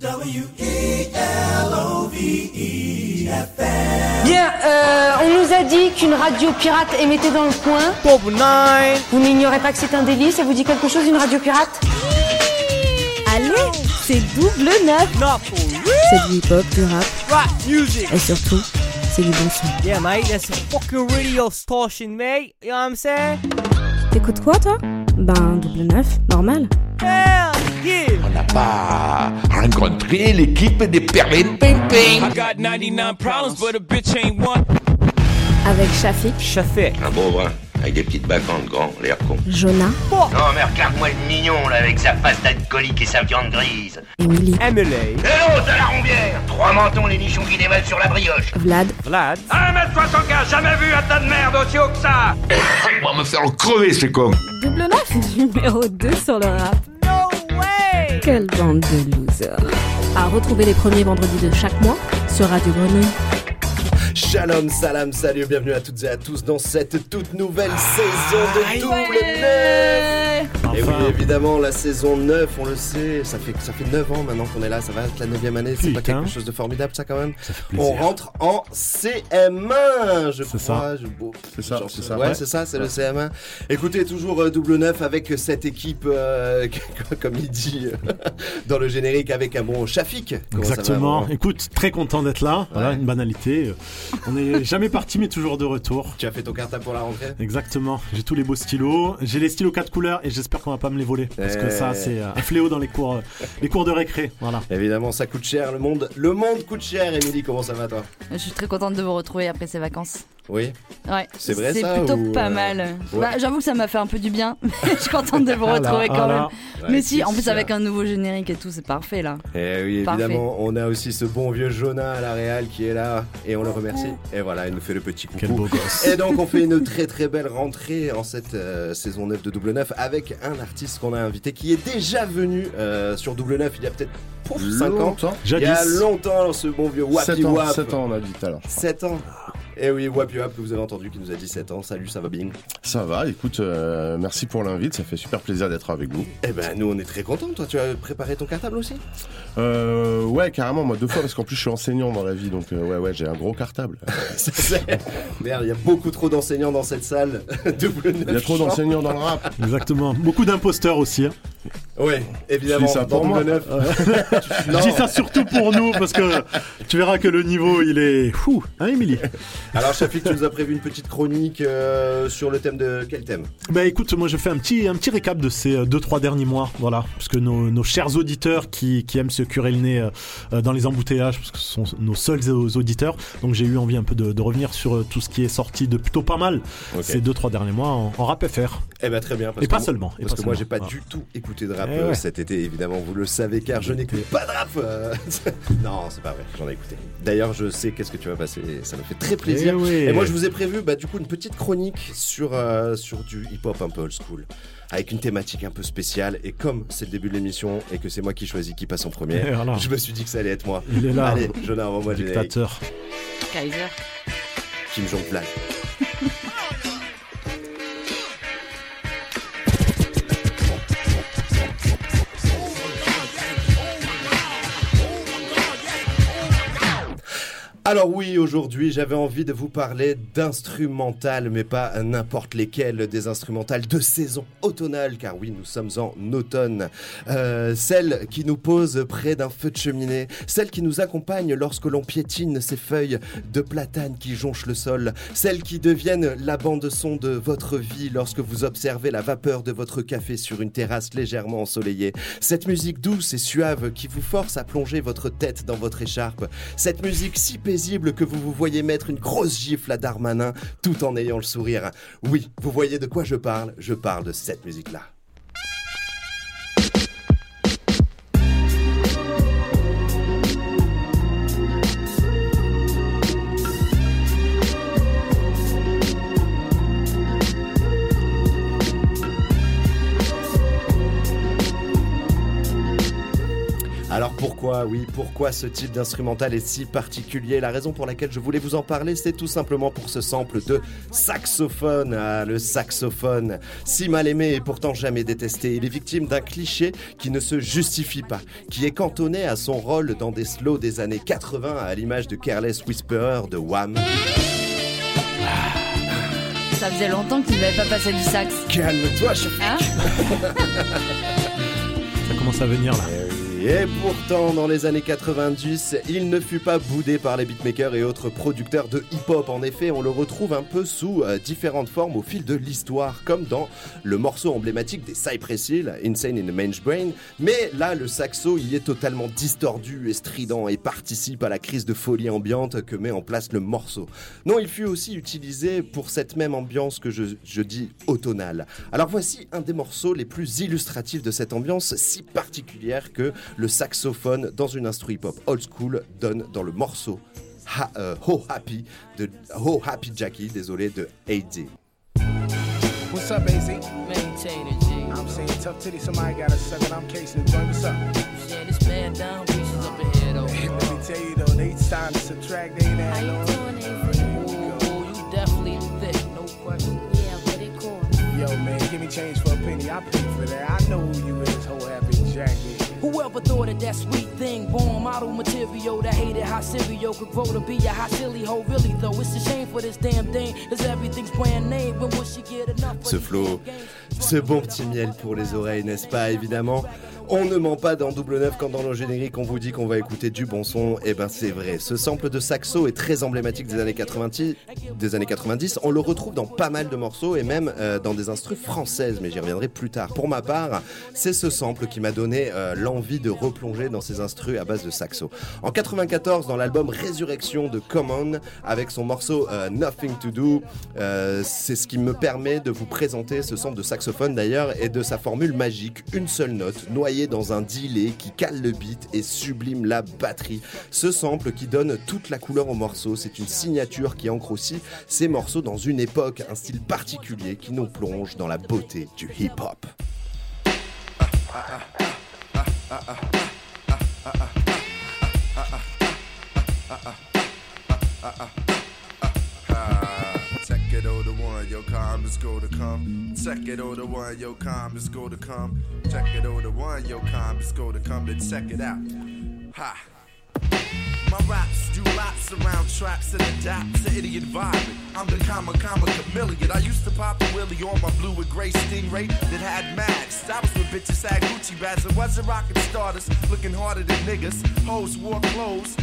Bien, euh, on nous a dit qu'une radio pirate émettait dans le coin. Top 9 Vous n'ignorez pas que c'est un délit Ça vous dit quelque chose, une radio pirate? Allez, c'est double neuf. C'est du hip-hop, du rap Rap music et surtout, c'est du bon son. Yeah mate, that's a fucking radio station mate You know what I'm saying? T'écoutes quoi toi? Ben double neuf, normal. Yeah On n'a pas rencontré l'équipe des Perlin Pimping. I got 99 problems, but a bitch ain't one. Avec Shafik, Shafik Un beau brun, avec des petites bacantes grand, l'air con. Jonah, Non mais regarde-moi le mignon là, avec sa face d'alcoolique et sa viande grise. Emily, Emily Et l'autre à la rombière Trois mentons, les nichons qui dévalent sur la brioche. Vlad, Vlad 1m75, jamais vu un tas de merde aussi haut que ça On va me faire crever, ce con. double neuf, numéro 2 sur le rap. Quelle bande de losers. À retrouver les premiers vendredis de chaque mois sur Radio Grenouille. Shalom, salam, salut, bienvenue à toutes et à tous dans cette toute nouvelle saison de Double Et oui, évidemment, la saison 9, on le sait, ça fait, ça fait 9 ans maintenant qu'on est là, ça va être la 9 année, c'est pas quelque chose de formidable ça quand même Ça On rentre en CM1, je C'est crois. Je, bon, C'est ça, c'est ça. Ouais, Ouais. c'est ça, c'est le CM1. Écoutez, toujours euh, double neuf avec cette équipe, euh, comme il dit euh, dans le générique, avec un bon Shafik. Ça va, Exactement. Écoute, très content d'être là. Voilà, Ouais. une banalité. On n'est jamais parti, mais toujours de retour. Tu as fait ton cartable pour la rentrée? Exactement. J'ai tous les beaux stylos. J'ai les stylos quatre couleurs et j'espère qu'on va pas me les voler. Parce que ça, c'est euh, un fléau dans les cours, euh, les cours de récré. Voilà. Évidemment, ça coûte cher, le monde, le monde coûte cher. Émilie, comment ça va toi? Je suis très contente de vous retrouver après ces vacances. Oui. Ouais, C'est vrai, ça, plutôt ou, pas euh, mal. ouais. Bah, J'avoue que ça m'a fait un peu du bien. je suis contente de vous Ah là, retrouver ah quand même. Mais si, en plus ça. avec un nouveau générique et tout, c'est parfait là. Eh oui, Parfait. évidemment, on a aussi ce bon vieux Jonah à la Real qui est là et on le remercie. Et voilà, il nous fait le petit coucou. Quel beau gosse. Et donc on fait une très très belle rentrée en cette euh, saison 9 de Double 9 avec un artiste qu'on a invité qui est déjà venu euh, sur Double 9 il y a peut-être pouf, 5 ans. Longtemps. Il y a longtemps ce bon vieux Wapi 7 ans, Wap. 7 ans on a dit tout à l'heure. 7 ans. Et oui, Wapi Wap que vous avez entendu qui nous a dit 7 ans. Salut, ça va bien? Ça va, écoute, euh, merci pour l'invite, ça fait super plaisir d'être avec vous. Eh ben nous on est très contents. Toi tu as préparé ton cartable aussi? Euh, ouais, carrément, moi deux fois, parce qu'en plus je suis enseignant dans la vie, donc euh, ouais, ouais, j'ai un gros cartable. Merde, il y a beaucoup trop d'enseignants dans cette salle. Double 9 Il y a trop d'enseignants dans le rap. Exactement. Beaucoup d'imposteurs aussi. hein. Oui, évidemment. Je dis ça pour moi. Double 9. Je dis ça surtout pour nous parce que tu verras que le niveau, il est fou. Hein, Émilie? Alors, Shafik, tu nous as prévu une petite chronique euh, sur le thème de quel thème? Bah écoute, moi je fais un petit, un petit récap de ces 2-3 derniers mois, voilà, parce que nos, nos chers auditeurs qui, qui aiment se curer le nez euh, euh, dans les embouteillages, parce que ce sont nos seuls au- auditeurs, donc j'ai eu envie un peu de, de revenir sur euh, tout ce qui est sorti de plutôt pas mal ces 2-3 derniers mois en, en rap FR. Eh ben très bien. Parce Et que pas moi- seulement. et Parce pas que moi, seulement, j'ai pas voilà. du tout écouté de rap Eh euh, ouais. cet été, évidemment, vous le savez, car je n'écoute pas de rap. euh. non, c'est pas vrai, j'en ai écouté. D'ailleurs, je sais qu'est-ce que tu vas passer, ça me fait très plaisir. Eh oui. Et moi, je vous ai prévu, bah, du coup, une petite chronique sur, euh, sur du hip-hop un peu old school. Avec une thématique un peu spéciale. Et comme c'est le début de l'émission et que c'est moi qui choisis qui passe en premier, voilà. je me suis dit que ça allait être moi. Il est là, Allez, Jonah, envoie-moi le générique. dictateur. Kaiser. Kim Jong-un. Alors oui, aujourd'hui, j'avais envie de vous parler d'instrumental, mais pas n'importe lesquels, des instrumentales de saison automnale, car oui, nous sommes en automne. Euh, celles qui nous posent près d'un feu de cheminée, celles qui nous accompagnent lorsque l'on piétine ces feuilles de platane qui jonchent le sol, celles qui deviennent la bande-son de votre vie lorsque vous observez la vapeur de votre café sur une terrasse légèrement ensoleillée, cette musique douce et suave qui vous force à plonger votre tête dans votre écharpe, cette musique si paisible que vous vous voyez mettre une grosse gifle à Darmanin tout en ayant le sourire. Oui, vous voyez de quoi je parle Je parle de cette musique-là. Pourquoi oui, pourquoi ce type d'instrumental est si particulier La raison pour laquelle je voulais vous en parler, c'est tout simplement pour ce sample de saxophone. Ah, le saxophone, si mal aimé et pourtant jamais détesté. Il est victime d'un cliché qui ne se justifie pas, qui est cantonné à son rôle dans des slows des années 80 à l'image de Careless Whisperer de Wham. Ça faisait longtemps qu'il n'avait pas passé du sax. Calme-toi, chef. Hein Ça commence à venir là. Et pourtant, dans les années 90, il ne fut pas boudé par les beatmakers et autres producteurs de hip-hop. En effet, on le retrouve un peu sous euh, différentes formes au fil de l'histoire, comme dans le morceau emblématique des Cypress Hill, Insane in the Mange Brain. Mais là, le saxo y est totalement distordu et strident et participe à la crise de folie ambiante que met en place le morceau. Non, il fut aussi utilisé pour cette même ambiance que je, je dis automnale. Alors voici un des morceaux les plus illustratifs de cette ambiance si particulière que le saxophone dans une instru hip-hop old school donne dans le morceau Ha- euh, Ho Happy de Ho Happy Jackie, désolé, de AD. What's up, AZ? Maintain it, G. I'm saying tough titty, somebody got a suck and I'm casing the joint. What's up? Yeah, this man down pieces up ahead though. Let me tell you though, they starting to subtract, they ain't How you doing, Ooh, ooh, you definitely thick, no question. Yeah, but it cool. Yo, man, give me change for a penny. I pay for that. I know who you is, whole happy Jackie. Whoever thought of that sweet thing, born model material that hated how cereal could grow to be a hot silly hoe. Really though, it's a shame for this damn thing, cause everything's brand name. When will she get enough? Ce flow, ce bon petit miel pour les oreilles, n'est-ce pas Évidemment, on ne ment pas dans Double Neuf quand dans le générique on vous dit qu'on va écouter du bon son. Et ben c'est vrai. Ce sample de saxo est très emblématique des années 90. Des années 90. On le retrouve dans pas mal de morceaux et même euh, dans des instrus françaises, mais j'y reviendrai plus tard. Pour ma part, c'est ce sample qui m'a donné euh, l'envie de replonger dans ces instrus à base de saxo. En 94, dans l'album Résurrection de Common, avec son morceau euh, Nothing to Do, c'est ce qui me permet de vous présenter ce sample de saxophone d'ailleurs et de sa formule magique, une seule note noyée dans un delay qui cale le beat et sublime la batterie. Ce sample qui donne toute la couleur au morceau, c'est une signature qui ancre aussi ces morceaux dans une époque, un style particulier qui nous plonge dans la beauté du hip-hop. Calm is go to come. Check it oh the one, yo calm is go to come. Check it oh the one, yo calm is go to come. Then check it out. Ha. My raps do laps around traps and adapt to idiot vibe. I'm the comma comma chameleon. I used to pop a willy on my blue and gray stingray that had mags. Was with bitches had Gucci bags and wasn't rocking starters, looking harder than niggas. Hoes wore clothes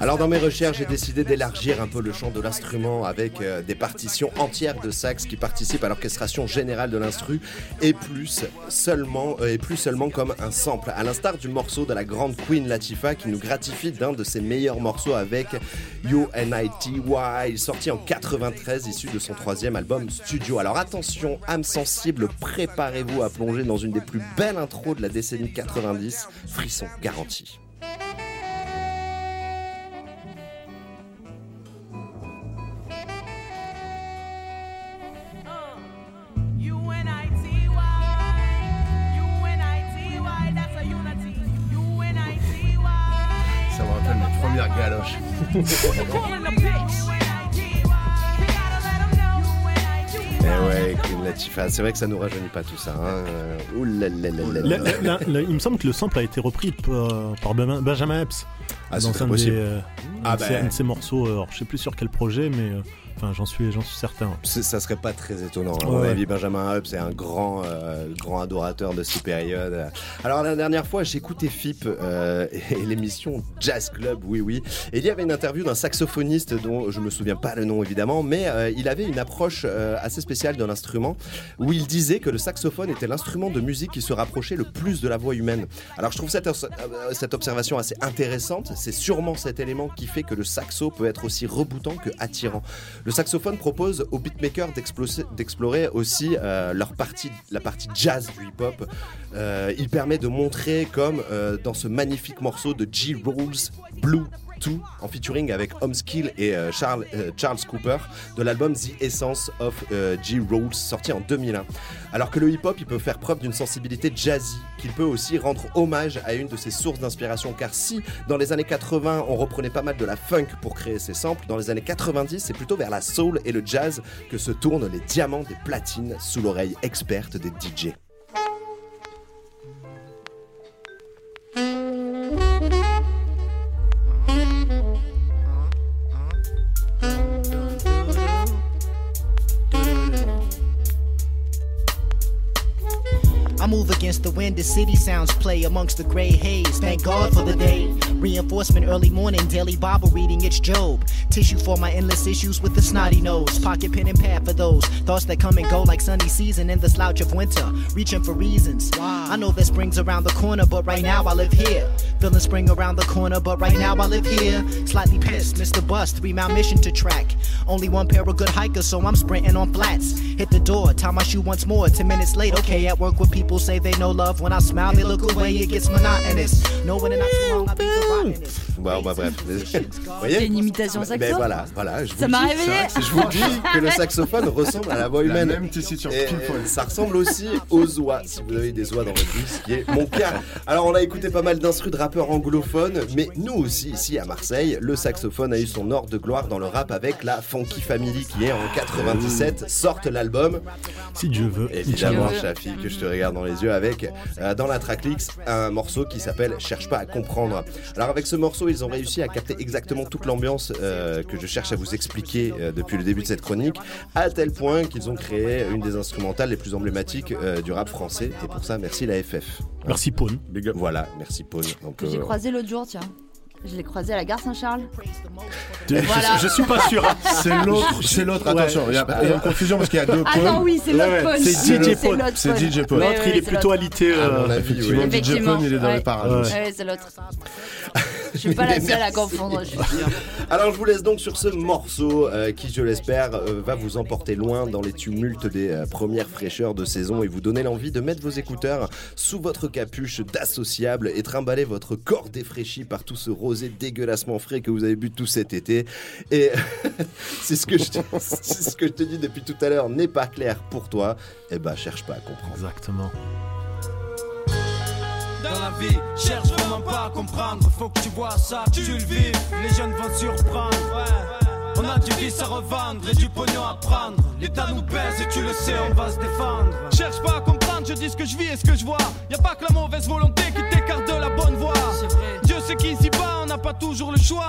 Alors dans mes recherches, j'ai décidé d'élargir un peu le champ de l'instrument avec euh, des partitions entières de sax qui participent à l'orchestration générale de l'instru et plus seulement euh, et plus seulement comme un sample. À l'instar du morceau de la grande Queen Latifah qui nous gratifie d'un de ses meilleurs morceaux avec UNITY sorti en 93 issu de son troisième album studio. Alors attention, âme sensible, préparez-vous à plonger dans une des plus belles intros de la décennie 90, frisson garanti. Eh ouais, Queen Latifah, c'est vrai que ça nous rajeunit pas tout ça. Hein. Euh, Ouh là là là là La- là. la- la- la- il me semble que le sample a été repris par, par Ben- Benjamin Epps. Ah, c'est dans très un, de possible. ses, euh, Ah un de ses- ben. un de ses morceaux. euh, Alors, je sais plus sur quel projet, mais euh, enfin, j'en suis, j'en suis certain. Ça serait pas très étonnant. À Ouais, avis, Benjamin Hub, c'est un grand, euh, grand adorateur de ces périodes. Alors, la dernière fois, j'écoutais FIP euh, et l'émission Jazz Club, oui, oui. Et il y avait une interview d'un saxophoniste dont je me souviens pas le nom, évidemment, mais euh, il avait une approche euh, assez spéciale de l'instrument où il disait que le saxophone était l'instrument de musique qui se rapprochait le plus de la voix humaine. Alors, je trouve cette, cette observation assez intéressante. C'est sûrement cet élément qui fait que le saxo peut être aussi reboutant que attirant. Le saxophone propose aux beatmakers d'explorer aussi euh, leur partie, la partie jazz du hip-hop. Euh, il permet de montrer comme euh, dans ce magnifique morceau de G. Rules, Blue 2 en featuring avec Homeskill et euh, Charles, euh, Charles Cooper de l'album The Essence of euh, G. Rolls sorti en 2001. Alors que le hip-hop, il peut faire preuve d'une sensibilité jazzy, qu'il peut aussi rendre hommage à une de ses sources d'inspiration. Car si dans les années 80, on reprenait pas mal de la funk pour créer ses samples, dans les années 90, c'est plutôt vers la soul et le jazz que se tournent les diamants des platines sous l'oreille experte des DJ. Against the wind the city sounds play amongst the gray haze. Thank God for the day. Reinforcement early morning, daily Bible reading, it's Job. Tissue for my endless issues with the snotty nose. Pocket pen and pad for those thoughts that come and go like sunny season in the slouch of winter. Reaching for reasons. I know that spring's around the corner, but right now I live here. Feeling spring around the corner, but right now I live here. Slightly pissed, Mr. Bus, three mile mission to track. Only one pair of good hikers, so I'm sprinting on flats. Hit the door, tie my shoe once more. Ten minutes late, okay, at work with people say they know love. When I smile, they look away, it gets monotonous. Rottenest. Bon, bah bref. Vous voyez C'est une imitation Mais saxo. voilà, voilà. Je Ça vous m'a dis, réveillé. Je vous dis que le saxophone ressemble à la voix La humaine. même tessiture, ça ressemble aussi aux oies, si vous avez des oies dans votre vie, ce qui est mon cas. Alors, on a écouté pas mal d'instrus de rappeurs anglophones, mais nous aussi, ici à Marseille, le saxophone a eu son ordre de gloire dans le rap avec la Funky Family qui est en 97, sortent l'album. Si Dieu veut. Évidemment. Chafi, que je te regarde dans les yeux avec, euh, dans la tracklist, un morceau qui s'appelle Cherche pas à comprendre. Alors, avec ce morceau, ils ont réussi à capter exactement toute l'ambiance euh, que je cherche à vous expliquer euh, depuis le début de cette chronique, à tel point qu'ils ont créé une des instrumentales les plus emblématiques euh, du rap français. Et pour ça, merci la FF. Merci Pone. Voilà, merci Pone. Donc, Que j'ai croisé l'autre jour, tiens. Je l'ai croisé à la gare Saint-Charles. Je, Voilà. je suis pas sûr. hein. C'est l'autre, c'est l'autre, attention, il y, a il y a une confusion parce qu'il y a deux Ah pôles. non, oui, c'est l'autre Paul. c'est C'est DJ Paul. l'autre C'est. DJ Paul. Ouais, L'autre, il est plutôt alité. À euh. Effectivement, DJ. Pone, il est dans Ouais. les parages. Ouais, c'est l'autre. Je suis pas la seule à confondre, je suis sûre. Alors je vous laisse donc sur ce morceau euh, qui, je l'espère, euh, va vous emporter loin dans les tumultes des euh, premières fraîcheurs de saison et vous donner l'envie de mettre vos écouteurs sous votre capuche d'associable et trimballer votre corps défraîchi par tout ce rosé dégueulassement frais que vous avez bu tout cet été. Et c'est ce que je te, c'est ce que je te dis depuis tout à l'heure n'est pas clair pour toi, eh ben cherche pas à comprendre. Exactement. Dans la vie, cherche vraiment pas à comprendre. Faut que tu vois ça, tu le vives. Les jeunes vont surprendre. Ouais. On a du vice à revendre et du pognon à prendre. L'État nous baise et tu le sais, on va se défendre. Cherche pas à comprendre, je dis ce que je vis et ce que je vois. Y a pas que la mauvaise volonté qui t'écarte de la bonne voie. Dieu sait qu'ici bas, on n'a pas toujours le choix.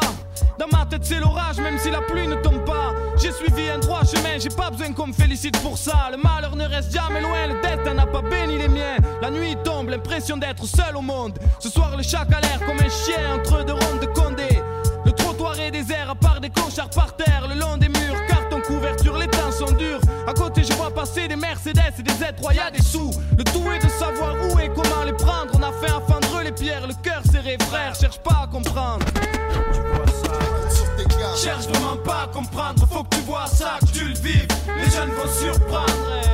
Dans ma tête, c'est l'orage, même si la pluie ne tombe pas. J'ai suivi un droit chemin, j'ai pas besoin qu'on me félicite pour ça. Le malheur ne reste jamais loin, le destin n'a pas béni les miens. La nuit tombe, l'impression d'être seul au monde. Ce soir, le chat a l'air comme un chien entre deux rondes de Condé. Le trottoir est désert, à part des clochards par terre, le long des murs, carton couverture, les temps sont durs. À côté, je vois passer des Mercedes et des Z3, y a des sous. Le tout est de savoir où et comment les prendre. On a fait fendre les pierres, le cœur serré, frère, cherche pas à comprendre. Cherche vraiment pas à comprendre, faut que tu vois ça, que tu le vives. Les jeunes vont surprendre.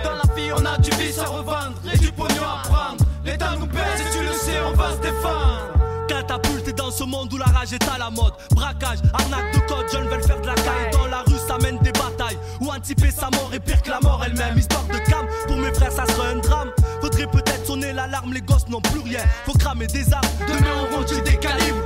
Dans la vie, on a du vice à revendre et du pognon à prendre. L'État nous baise et tu le sais, on va se défendre. Catapulté dans ce monde où la rage est à la mode. Braquage, arnaque de code, jeunes veulent faire de la caille. Dans la rue, ça mène des batailles. Où anticiper sa mort est pire que la mort elle-même. Histoire de cam, pour mes frères, ça serait un drame. Faudrait peut-être sonner l'alarme, les gosses n'ont plus rien. Faut cramer des armes, demain auront-ils des calibres.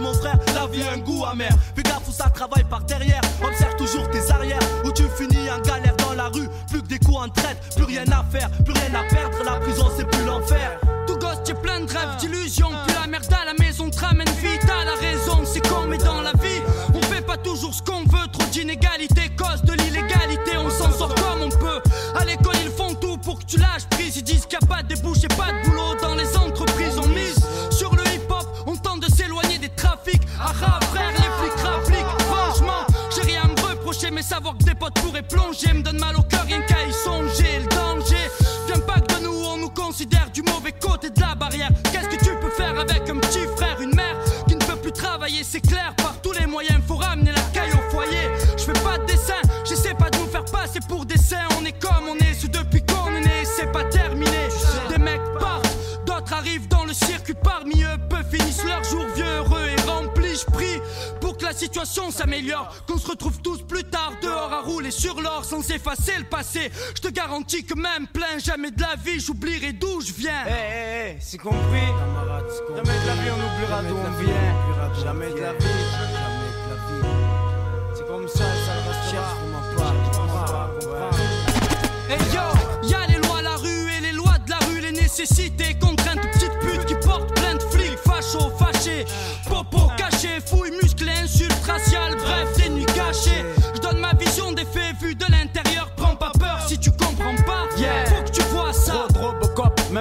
Mon frère, la vie a un goût amer. Fais gaffe où ça travaille par derrière. Observe toujours tes arrières. Où tu finis en galère dans la rue. Plus que des coups en traite, plus rien à faire, plus rien à perdre. La prison, c'est plus l'enfer. Tout gosse, t'es plein de rêves, d'illusions. Puis la merde à la maison te ramène vite. T'as la raison, c'est mais dans la vie, on fait pas toujours ce qu'on veut. Trop d'inégalités, cause de l'illégalité. On s'en sort comme on peut. À l'école, ils font tout pour que tu lâches prise. Ils disent qu'il n'y a pas de débouché, pas de savoir que des potes pourraient plonger me donne mal au cœur, rien qu'à y songer. Le danger vient pas que de nous, on nous considère du mauvais côté de la barrière. Qu'est-ce que tu peux faire avec un petit frère, une mère qui ne peut plus travailler, c'est clair. Par tous les moyens, faut ramener la caille au foyer. Je fais pas de dessin, j'essaie pas de nous faire passer pour des. On est comme on est, ce depuis qu'on est né, c'est pas terminé. Des mecs partent, d'autres arrivent dans le circuit parmi eux. Peu finissent leur jour vieux, heureux et remplis. Je prie situation s'améliore. Qu'on se retrouve tous plus tard dehors à rouler sur l'or sans effacer le passé. Je te garantis que même plein jamais de la vie, j'oublierai d'où je viens. Eh, eh, eh, c'est compris. Jamais de la vie, on oubliera d'où on vient. Jamais de la vie. C'est comme ça, ça restera.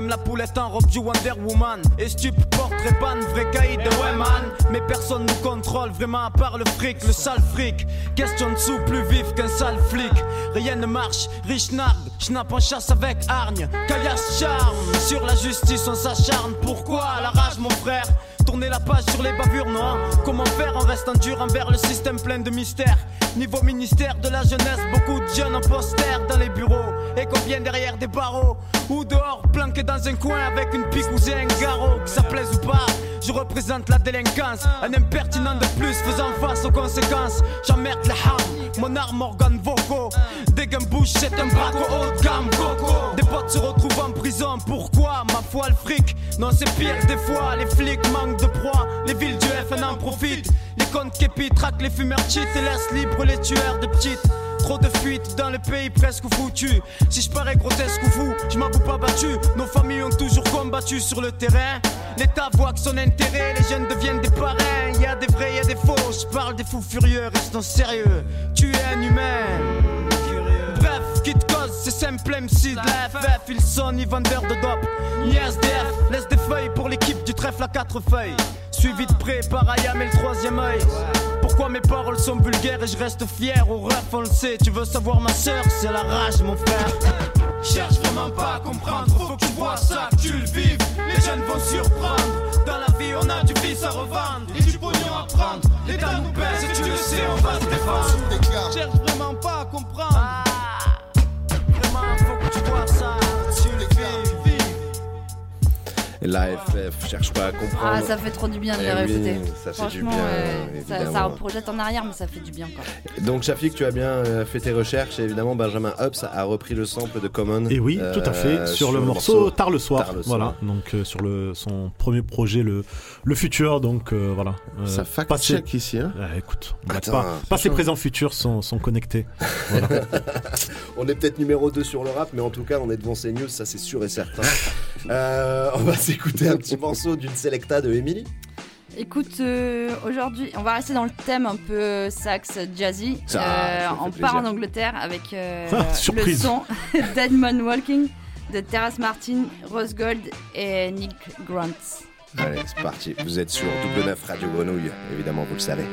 La poulette en robe du Wonder Woman. Et stup, portrait ban, vrai caïd de Wayman. Mais personne nous contrôle, vraiment à part le fric, le sale fric. Question de sous plus vif qu'un sale flic. Rien ne marche, riche nargue, schnapp en chasse avec hargne. Caillasse charme, sur la justice on s'acharne. Pourquoi la rage, mon frère? Tourner la page sur les bavures, non Comment faire en restant dur envers le système plein de mystères? Niveau ministère de la jeunesse, beaucoup de jeunes en poster dans les bureaux. Et combien derrière des barreaux Ou dehors, planqués dans un coin avec une pique ou un garrot. Que ça plaise ou pas, je représente la délinquance. Un impertinent de plus faisant face aux conséquences. J'emmerde les ham, mon arme organe vocaux. Des bouche, c'est un braco haut de gamme, coco. Des potes se retrouvent en prison, pourquoi Ma foi, le fric? Non, c'est pire des fois, les flics manquent de proie. Les villes du FN en profitent. Les comptes képi traquent les fumeurs et laissent libres les tueurs de petites. Trop de fuites dans le pays presque foutu. Si je parais grotesque ou fou, je m'avoue pas battu. Nos familles ont toujours combattu sur le terrain. L'État voit que son intérêt, les jeunes deviennent des parrains. Y a des vrais, y a des faux. Je parle des fous furieux, restons sérieux. Tu es un humain. Bref, qui te cause, c'est simple MC de la FF. Ils sont ni vendeurs de dope, ni SDF. Laisse des feuilles pour l'équipe du trèfle à quatre feuilles. Suivi de près par Ayam et le troisième œil. Pourquoi mes paroles sont vulgaires et je reste fier au ref, on le sait. Tu veux savoir ma soeur, c'est la rage, mon frère. Cherche vraiment pas à comprendre, faut que tu vois ça, que tu le vives. Les jeunes vont surprendre. Dans la vie, on a du vice à revendre et du pognon à prendre. L'État nous baisse et tu le sais, on va se défendre. Cherche vraiment pas à comprendre. Vraiment, faut La FF cherche pas à comprendre. Ah, ça fait trop du bien de Eh les réécouter. oui, ça fait du Franchement, bien, ouais, ça, évidemment. ça projette en arrière, mais ça fait du bien quoi. Donc Shafik, tu as bien euh, fait tes recherches et évidemment Benjamin Hobbs a repris le sample de Common. Et oui, euh, tout à fait, sur, le morceau, Tard le soir. voilà, donc euh, sur le son premier projet, le le futur, donc euh, voilà. Euh, Ça fact passé- check ici, hein Ouais, écoute, Attends, pas, passé, présent, futur sont, sont connectés. Voilà. on est peut-être numéro 2 sur le rap, mais en tout cas on est devant CNews, ça c'est sûr et certain. Euh, on va s'écouter un petit morceau d'une selecta de Emily. Écoute, euh, aujourd'hui, on va rester dans le thème un peu sax jazzy. Ça, Euh, ça on plaisir. part en Angleterre avec euh, Ah, le son Dead Man Walking de Terrace Martin, Rose Gold et Nick Grant. Allez, c'est parti. Vous êtes sur Double 9 Radio Grenouille, évidemment vous le savez.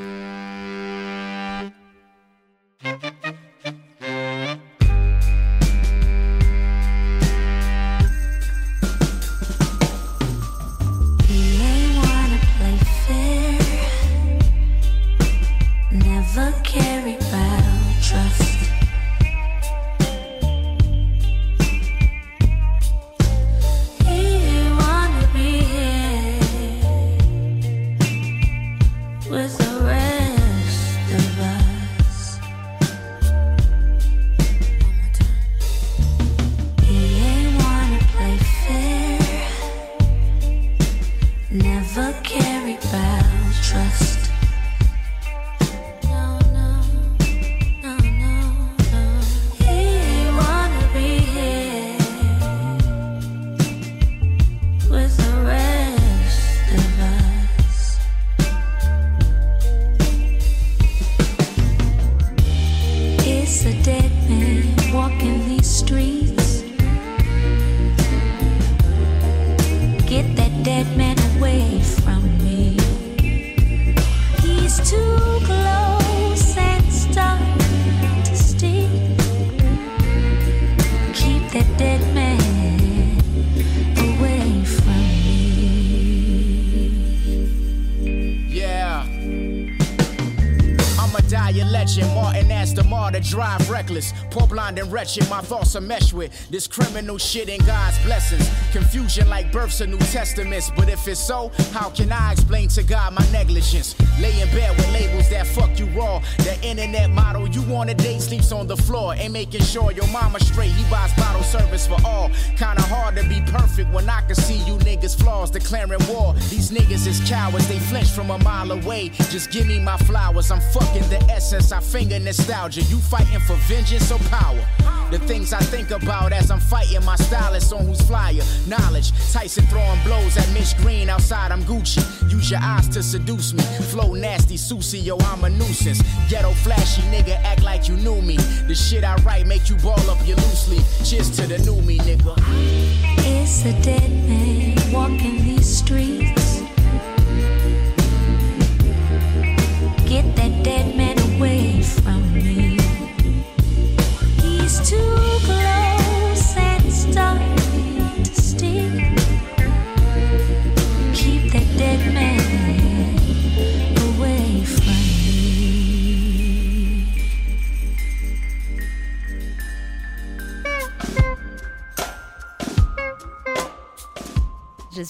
My thoughts are meshed with this criminal shit and God's blessings. Confusion like births of New Testaments. But if it's so, how can I explain to God my negligence? Lay in bed with labels that fuck you raw. The internet model you want a date sleeps on the floor. Ain't making sure your mama straight. He buys bottle service for all. Kinda hard to be perfect when I can see you niggas flaws declaring war. These niggas is cowards, they flinch from a mile away. Just give me my flowers. I'm fucking the essence. I finger nostalgia. You fighting for vengeance or power? The things I think about as I'm fighting my stylist on who's flyer. Knowledge. Tyson throwing blows at Mitch Green outside. I'm Gucci. Use your eyes to seduce me. Flow nasty, Susie, yo, I'm a nuisance. Ghetto flashy nigga, act like you knew me. The shit I write make you ball up your loose leaf. Cheers to the new me, nigga. It's a dead man walking these streets. Get that dead man away from me.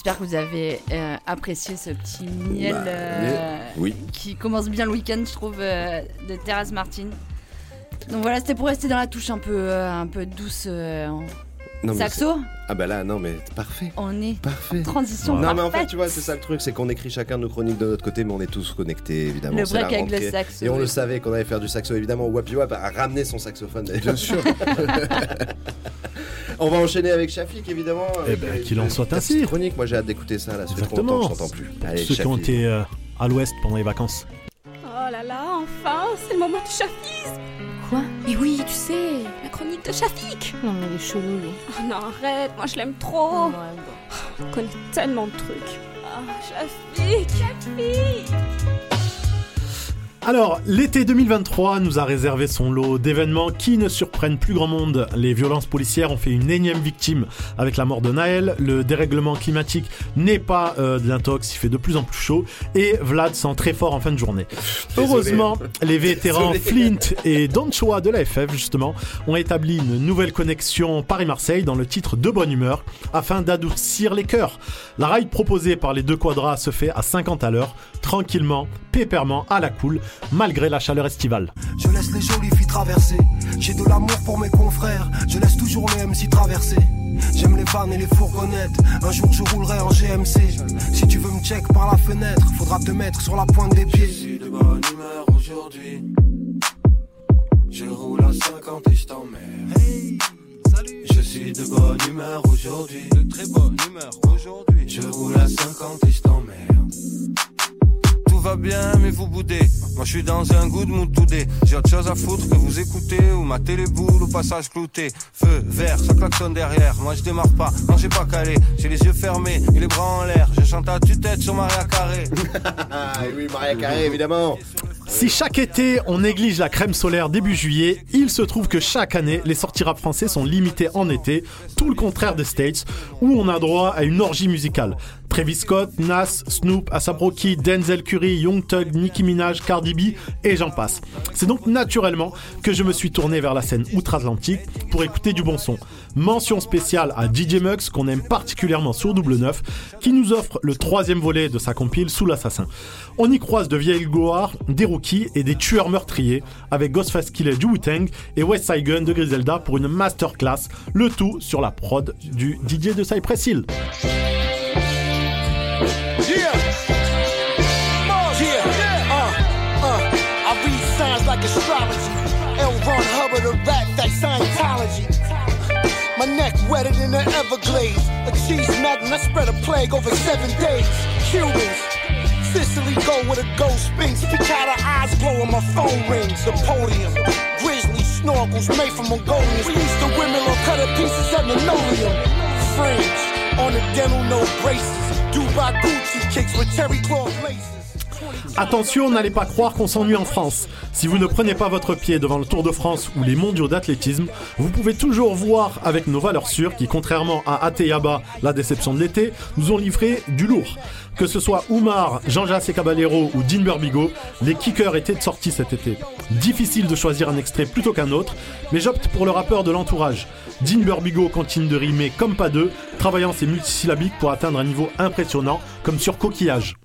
J'espère que vous avez euh, apprécié ce petit miel Bah, euh, oui. qui commence bien le week-end, je trouve, euh, de Terrace Martin. Donc voilà, c'était pour rester dans la touche un peu, un peu douce. en Non, mais Saxo Ah bah là, non mais parfait. On est Parfait. en transition Non mais en parfaite. fait tu vois c'est ça le truc c'est qu'on écrit chacun nos chroniques de notre côté mais on est tous connectés évidemment. Le c'est la break avec le rentrée. saxo, Et on oui. le savait qu'on allait faire du saxo évidemment. Wapi Wap a ramené son saxophone. Bien sûr. on va enchaîner avec Shafik évidemment. Eh avec, ben, qu'il en ta soit petite ainsi. Chronique moi j'ai hâte d'écouter ça là. Ça fait trop longtemps Exactement. que je t'entends plus. Allez ceux qui ont Shafik. été euh, à l'ouest pendant les vacances. Oh là là, enfin, c'est le moment du Chafis Quoi Mais oui, tu sais, la chronique de Shafik Non, mais il est chelou, lui. Oh non, arrête, moi je l'aime trop On connaît tellement de trucs. Ah, Shafik, Shafik Alors, l'été 2023 nous a réservé son lot d'événements qui ne surprennent plus grand monde. Les violences policières ont fait une énième victime avec la mort de Naël. Le dérèglement climatique n'est pas euh, de l'intox, il fait de plus en plus chaud. Et Vlad sent très fort en fin de journée. Désolé. Heureusement, les vétérans Désolé. Flint et Donchoa de la FF, justement, ont établi une nouvelle connexion Paris-Marseille dans le titre de bonne humeur afin d'adoucir les cœurs. La ride proposée par les deux quadras se fait à 50 à l'heure, tranquillement, pépèrement, à la cool, malgré la chaleur estivale. Je laisse les jolies filles traverser. J'ai de l'amour pour mes confrères. Je laisse toujours les MC traverser. J'aime les vannes et les fourgonnettes. Un jour je roulerai en GMC. Si tu veux me check par la fenêtre, faudra te mettre sur la pointe des pieds. Je suis de bonne humeur aujourd'hui. Je roule à 50 et je t'emmerde. Je suis de bonne humeur aujourd'hui. De très bonne humeur aujourd'hui. Je roule à 50 et je t'emmerde. Tout va bien, mais vous boudez. Moi, je suis dans un good mood today. J'ai autre chose à foutre que vous écouter ou ma téléboule au passage clouté. Feu, vert, ça klaxonne derrière. Moi, je démarre pas. Non, j'ai pas calé. J'ai les yeux fermés et les bras en l'air. Je chante à tue-tête sur Maria Carré. Ah oui Maria Carré évidemment. Si chaque été on néglige la crème solaire début juillet, il se trouve que chaque année les sorties rap français sont limitées en été, tout le contraire des States, où on a droit à une orgie musicale. Travis Scott, Nas, Snoop, ASAP Rocky, Denzel Curry, Young Thug, Nicki Minaj, Cardi B et j'en passe. C'est donc naturellement que je me suis tourné vers la scène outre-Atlantique pour écouter du bon son. Mention spéciale à DJ Muggs qu'on aime particulièrement sur Double 9 qui nous offre le troisième volet de sa compile Sous l'assassin. On y croise de vieilles gloires, des rookies et des tueurs meurtriers avec Ghostface Killer du Wu-Tang et West Side Gun de Griselda pour une masterclass, le tout sur la prod du DJ de Cypress Hill. Yeah. Yeah. Uh, uh. I read signs like astrology. L. Ron Hubbard, a rap like Scientology. My neck wetter than the Everglades. A cheese magnet, I spread a plague over seven days. Cubans. Sicily go with a ghost sphinx. Picada eyes glow my phone rings. The podium. Grizzly snorkels made from Mongolians. We used to women on cutter pieces at linoleum. Fringe on the dental no braces. Dubai Gucci kicks with terry cloth laces. Attention, n'allez pas croire qu'on s'ennuie en France. Si vous ne prenez pas votre pied devant le Tour de France ou les mondiaux d'athlétisme, vous pouvez toujours voir avec nos valeurs sûres qui, contrairement à Ateyaba, la déception de l'été, nous ont livré du lourd. Que ce soit Oumar, Jean-Jacques Caballero ou Dean Burbigo, les kickers étaient de sortie cet été. Difficile de choisir un extrait plutôt qu'un autre, mais j'opte pour le rappeur de l'entourage. Dean Burbigo continue de rimer comme pas deux, travaillant ses multisyllabiques pour atteindre un niveau impressionnant, comme sur Coquillage.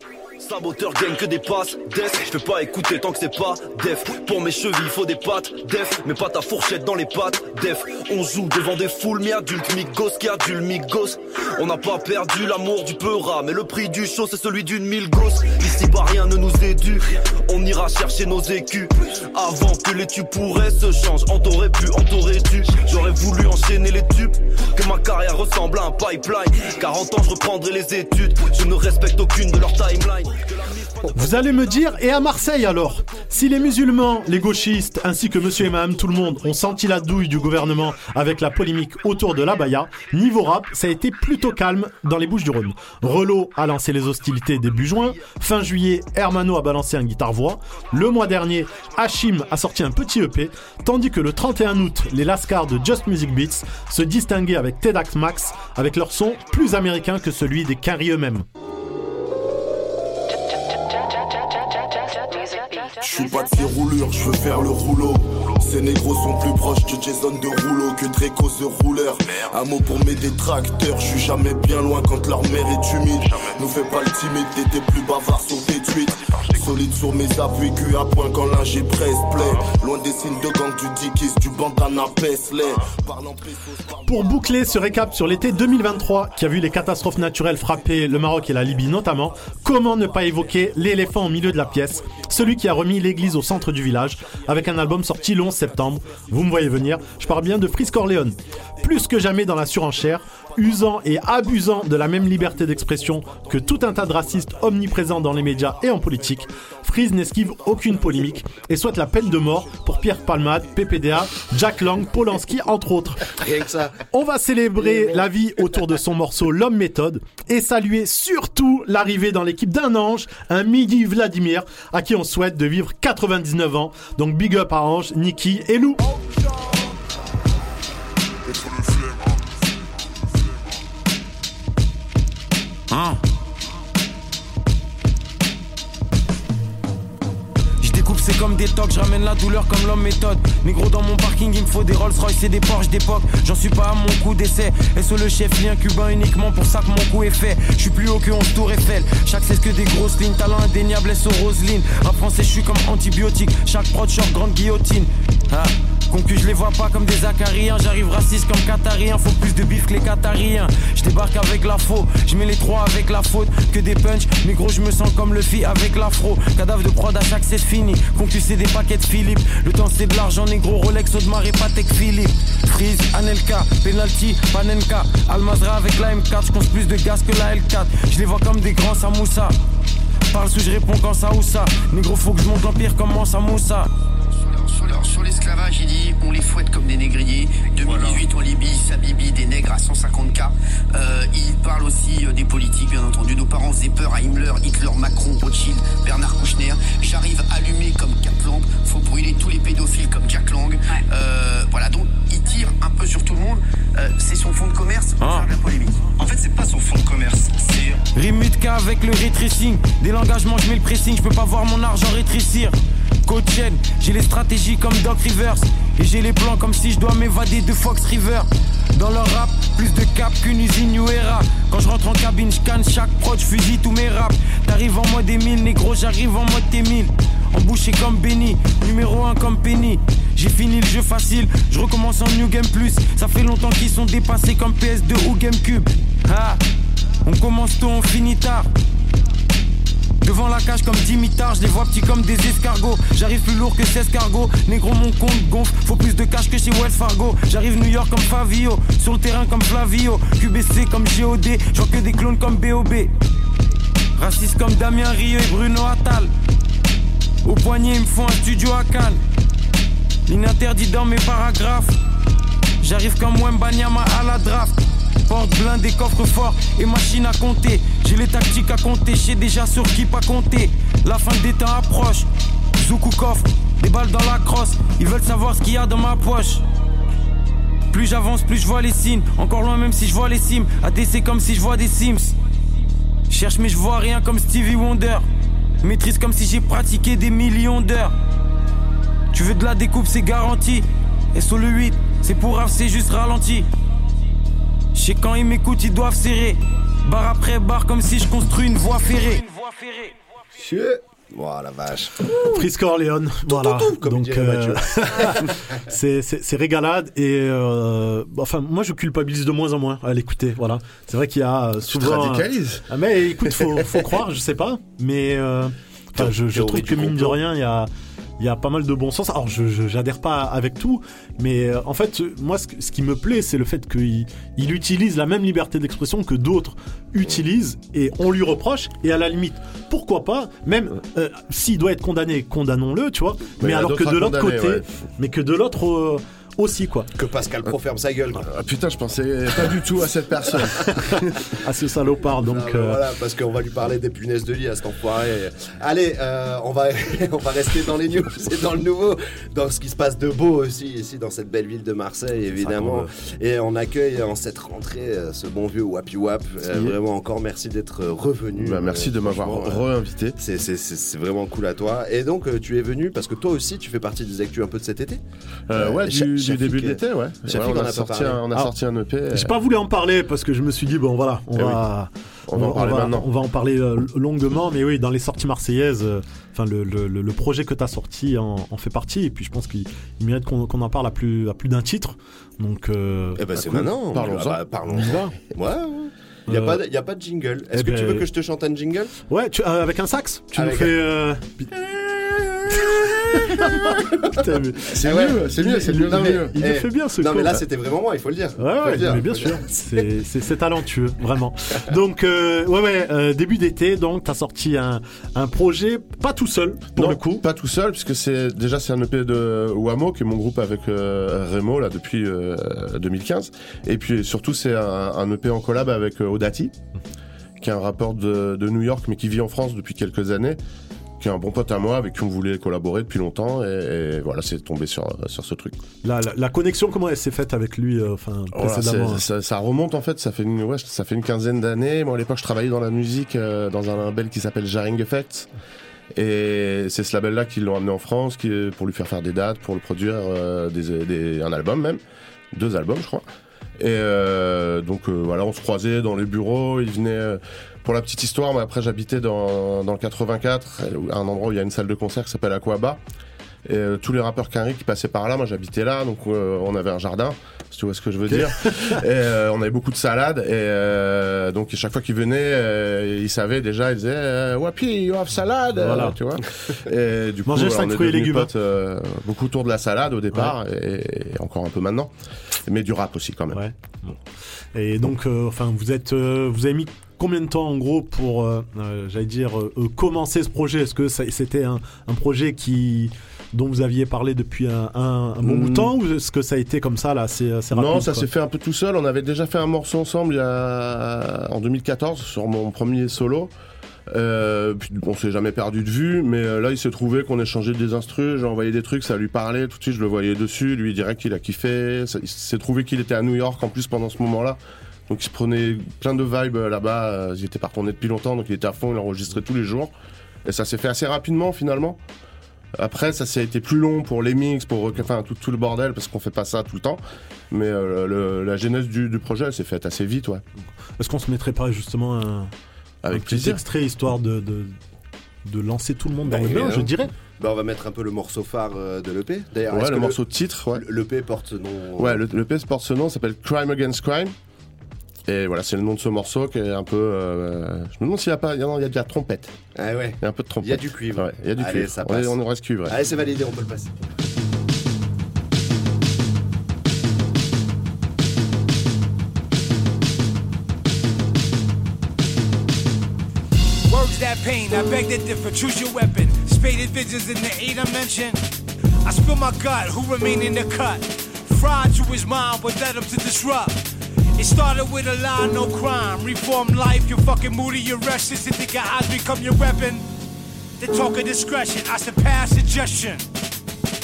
Saboteur gagne que des passes, def, je peux pas écouter tant que c'est pas def. Pour mes chevilles, il faut des pattes, def, mais pas ta fourchette dans les pattes, def. On joue devant des foules, mi-adultes, mi-gos, qui adulte, mi-gos. On n'a pas perdu l'amour du peura, mais le prix du show c'est celui d'une mille gosses. Ici bas rien ne nous éduque, on ira chercher nos écus. Avant que les tubes pourraient se changer, on t'aurait pu, on t'aurait dû. J'aurais voulu enchaîner les tubes, que ma carrière ressemble à un pipeline. 40 ans je reprendrai les études, je ne respecte aucune de leurs timelines. Vous allez me dire, et à Marseille alors? Si les musulmans, les gauchistes, ainsi que monsieur et madame tout le monde ont senti la douille du gouvernement avec la polémique autour de la Baïa, niveau rap, ça a été plutôt calme dans les Bouches du Rhône. Relo a lancé les hostilités début juin, fin juillet, Hermano a balancé un guitare-voix, le mois dernier, Hachim a sorti un petit EP, tandis que le 31 août, les Lascars de Just Music Beats se distinguaient avec TEDx Max, avec leur son plus américain que celui des Carrie eux-mêmes. Suis pas de ces roulures, je veux faire le rouleau. Ces négros sont plus proches de Jason de rouleau que Draco the rouleur. Un mot pour mes détracteurs, je suis jamais bien loin quand leur mère est humide. Nous fais pas le timide, t'étais plus bavard sur tes tweets. Solide sur mes appuis, cul à point quand là j'ai presse play. Loin des signes de gang du Dickies, du bandana. Parlant Pour boucler ce récap sur l'été 2023 qui a vu les catastrophes naturelles frapper le Maroc et la Libye notamment, comment ne pas évoquer l'éléphant au milieu de la pièce, celui qui a remis l'église au centre du village avec un album sorti le 11 septembre. Vous me voyez venir, je parle bien de Freeze Corleone. Plus que jamais dans la surenchère, usant et abusant de la même liberté d'expression que tout un tas de racistes omniprésents dans les médias et en politique, Freeze n'esquive aucune polémique et souhaite la peine de mort pour Pierre Palmade, PPDA, Jack Lang, Polanski, entre autres. Rien que ça. On va célébrer la vie autour de son morceau L'homme méthode et saluer surtout l'arrivée dans l'équipe d'un ange, un Midi Vladimir, à qui on souhaite de vivre 99 ans. Donc big up à Ange, Niki et Lou. Hein Je c'est comme des tocs, je ramène la douleur comme l'homme méthode. Négro dans mon parking, il me faut des Rolls Royce et des Porsche d'époque. J'en suis pas à mon coup d'essai. Et sur le chef, lien cubain uniquement pour ça que mon coup est fait. Je suis plus haut que 11 tour Eiffel. Chaque c'est que des grosses lignes, talent indéniable, S au Roselyne. En français, je suis comme antibiotique. Chaque prod, short, grande guillotine. Ah. Concu, je les vois pas comme des acariens. J'arrive raciste comme qatarien. Faut plus de bif que les qatariens. Je débarque avec la faux. Je mets les trois avec la faute. Que des punch. Mais gros, je me sens comme le fi avec l'afro. Cadavre de prod à chaque c'est fini. Concu, c'est des paquets de Philippe. Le temps, c'est de l'argent négro. Rolex, Audemars et Patek Philippe. Freeze, Anelka. Penalty, Panenka. Almazra avec la M4. Je plus de gaz que la L4. Je les vois comme des grands Samoussa. Parle sous, je réponds quand ça ou ça. Négro, faut que je monte l'empire comme moi, Samoussa. Sur, leur- sur l'esclavage, il dit on les fouette comme des négriers. 2018 en Libye, Sabibi, des nègres à 150K. Euh, il parle aussi euh, des politiques, bien entendu. Nos parents faisaient peur à Himmler, Hitler, Macron, Rothschild, Bernard Kouchner. J'arrive allumé comme Kaplan. Faut brûler tous les pédophiles comme Jack Lang. Euh, voilà, donc il tire un peu sur tout le monde. Euh, c'est son fonds de commerce pour faire de la polémique. En fait, c'est pas son fonds de commerce, c'est Rimutka avec le rétrécing. Dès l'engagement, je mets le pressing. Je peux pas voir mon argent rétrécir. J'ai les stratégies comme Doc Rivers. Et j'ai les plans comme si je dois m'évader de Fox River. Dans leur rap, plus de cap qu'une usine New Era. Quand je rentre en cabine, je canne chaque prod, je fusille tous mes raps. T'arrives en mode Emile, négro, j'arrive en mode T1000. Embouché comme Benny, numéro 1 comme Penny. J'ai fini le jeu facile, je recommence en New Game Plus. Ça fait longtemps qu'ils sont dépassés comme PS2 ou GameCube. Ah, on commence tôt, on finit tard. Devant la cage comme Dimitar, je les vois petits comme des escargots. J'arrive plus lourd que 16 cargos. Négro, mon compte gonfle. Faut plus de cash que chez Wells Fargo. J'arrive New York comme Favio. Sur le terrain comme Flavio. QBC comme GOD. J'vois que des clones comme BOB. Raciste comme Damien Rieu et Bruno Attal. Au poignet, ils me font un studio à Cannes. L'ininterdit dans mes paragraphes. J'arrive comme Wembanyama à la draft. Porte blindée, coffre fort et machine à compter. J'ai les tactiques à compter, j'ai déjà sur qui pas compter. La fin des temps approche. Zoukou coffre, des balles dans la crosse. Ils veulent savoir ce qu'il y a dans ma poche. Plus j'avance, plus je vois les signes. Encore loin, même si je vois les cimes. ADC comme si je vois des Sims. Cherche, mais je vois rien comme Stevie Wonder. Maîtrise comme si j'ai pratiqué des millions d'heures. Tu veux de la découpe, c'est garanti. Et le 8, c'est pour Raph, c'est juste ralenti. Je sais quand ils m'écoutent, ils doivent serrer. Barre après barre, comme si je construis une voie ferrée. Voilà, vache. Frisco Orléans, voilà. comme Donc, euh, c'est c'est- c'est régalade et euh, enfin moi je culpabilise de moins en moins à l'écouter. Voilà, c'est vrai qu'il y a euh, souvent. radicalises. Ah, mais écoute, faut faut croire, je sais pas, mais euh, enfin, je, je trouve que mine de rien il y a il y a pas mal de bon sens. Alors je je- j'adhère pas avec tout, mais euh, en fait moi ce, ce qui me plaît c'est le fait qu'il il utilise la même liberté d'expression que d'autres utilisent et on lui reproche et à la limite pourquoi pas même euh, s'il doit être condamné condamnons-le tu vois Mais alors que de l'autre côté ouais. mais que de l'autre euh, aussi quoi Que Pascal Pro ferme sa gueule. quoi. Ah, putain, je pensais pas du tout à cette personne. à ce salopard donc Ah, bah, euh, Voilà, parce qu'on va lui parler des punaises de lit à cet enfoiré. Allez, euh, on, va, on va rester dans les news et dans le nouveau, dans ce qui se passe de beau aussi ici dans cette belle ville de Marseille, évidemment. Et on accueille en cette rentrée euh, ce bon vieux Wapi Wap. Euh, vraiment encore merci d'être revenu. Bah, merci Euh, de m'avoir re-invité. C'est c'est- c'est- c'est vraiment cool à toi. Et donc, tu es venu parce que toi aussi, tu fais partie des actus un peu de cet été? Euh, ouais, du, du début de euh, l'été, ouais. On, a sorti un, on a Alors, sorti un EP. euh, j'ai pas voulu en parler parce que je me suis dit bon voilà on Eh va On va en parler maintenant. on va en parler euh, longuement mais oui dans les sorties marseillaises euh, enfin le, le, le- le projet que tu as sorti en, en fait partie et puis je pense qu'il il mérite qu'on en parle à plus à plus d'un titre donc euh, Eh ben, bah, c'est maintenant. Parlons-en. Ah bah, parlons. Ouais, ouais. Il n'y a, Euh, pas de- y a pas de jingle. Est-ce eh que tu ben- veux que je te chante un jingle? Ouais tu, euh, avec un sax? Tu Avec nous fais un- euh, C'est Ah ouais. mieux, c'est mieux, c'est mieux. C'est mais- mieux. il Eh, fait bien ce Non, mais là, c'était vraiment moi, il faut le dire. Ouais, ouais, le dire. mais bien sûr, c'est c'est- c'est talentueux, vraiment. Donc, euh, ouais, ouais, euh, début d'été, donc, t'as sorti un, un projet, pas tout seul, pour non, le coup. pas tout seul, puisque c'est déjà c'est un EP de Wamo, qui est mon groupe avec euh, Remo là depuis euh, 2015, et puis surtout c'est un, un EP en collab avec euh, Odati, qui est un rappeur de, de New York mais qui vit en France depuis quelques années, qui est un bon pote à moi avec qui on voulait collaborer depuis longtemps, et, et voilà c'est tombé sur sur ce truc. La, la, la connexion, comment elle s'est faite avec lui, euh, enfin, Voilà, c'est- ça, ça remonte en fait, ça fait une, ouais, ça fait une quinzaine d'années. Moi à l'époque je travaillais dans la musique euh, dans un label qui s'appelle Jarring Effects. Et c'est ce label-là qui l'ont amené en France qui, pour lui faire faire des dates, pour le produire euh, des, des- un album même, deux albums je crois. Et euh, donc euh, voilà, on se croisait dans les bureaux, il venait... euh, pour la petite histoire, moi après j'habitais dans, dans le 84, à un endroit où il y a une salle de concert qui s'appelle Aquaba. Et euh, tous les rappeurs Quinry qui passaient par là, moi j'habitais là, donc euh, on avait un jardin, si tu vois ce que je veux dire. et euh, on avait beaucoup de salades, et euh, donc chaque fois qu'ils venaient, euh, ils savaient déjà, ils disaient euh, Wapi, you have salade, euh, Voilà. tu vois. Et du coup, Manger on est fruits et devenus légumes. potes, euh, beaucoup autour de la salade au départ, et, et encore un peu maintenant, mais du rap aussi quand même. Ouais. Bon. Et donc, euh, enfin, vous êtes, euh, vous avez mis combien de temps en gros pour, euh, j'allais dire, euh, commencer ce projet? Est-ce que c'était un, un projet qui dont vous aviez parlé depuis un, un- un bon bout de Mm. temps ou est-ce que ça a été comme ça là rapide Non, ça s'est fait un peu tout seul. On avait déjà fait un morceau ensemble il y a... en 2014 sur mon premier solo. Euh, on s'est jamais perdu de vue, mais euh, là il s'est trouvé qu'on échangeait des instrus, j'ai envoyé des trucs, ça lui parlait, tout de suite je le voyais dessus, lui direct il a kiffé, il s'est trouvé qu'il était à New York en plus pendant ce moment-là, donc il se prenait plein de vibes euh, là-bas, il était pas retourné depuis longtemps, donc il était à fond, il enregistrait tous les jours, et ça s'est fait assez rapidement finalement. Après, ça, a été plus long pour les mix, pour tout, le bordel, parce qu'on fait pas ça tout le temps. Mais la genèse du, projet, s'est faite assez vite, ouais. Est-ce qu'on se mettrait pas justement un, Avec un petit plaisir. extrait histoire de, de, de lancer tout le monde dans Bah, le bain, je évidemment. dirais Bah, on va mettre un peu le morceau phare euh, de l'EP. D'ailleurs, Ouais, le morceau de titre, ouais. L'EP porte ce nom. Ouais, le, le PS porte ce nom, s'appelle Crime Against Crime. Et voilà, c'est le nom de ce morceau qui est un peu. euh, je me demande s'il y a pas. Il y, a, il y a de la trompette. Ah ouais. Il y a un peu de trompette. Il y a du cuivre. Ouais, il y a du Allez, cuivre. ça on, est- passe. on reste cuivre. ouais. Allez, c'est validé, on peut le passer. I beg to differ. Choose your weapon. Spaded visions in the eight dimension. I spill my gut, who remain in the cut. Fried to his mind, but led him to disrupt. It started with a lie, no crime. Reform life, you're fucking moody, you're restless. You think your eyes become your weapon. They talk of discretion, I surpass suggestion.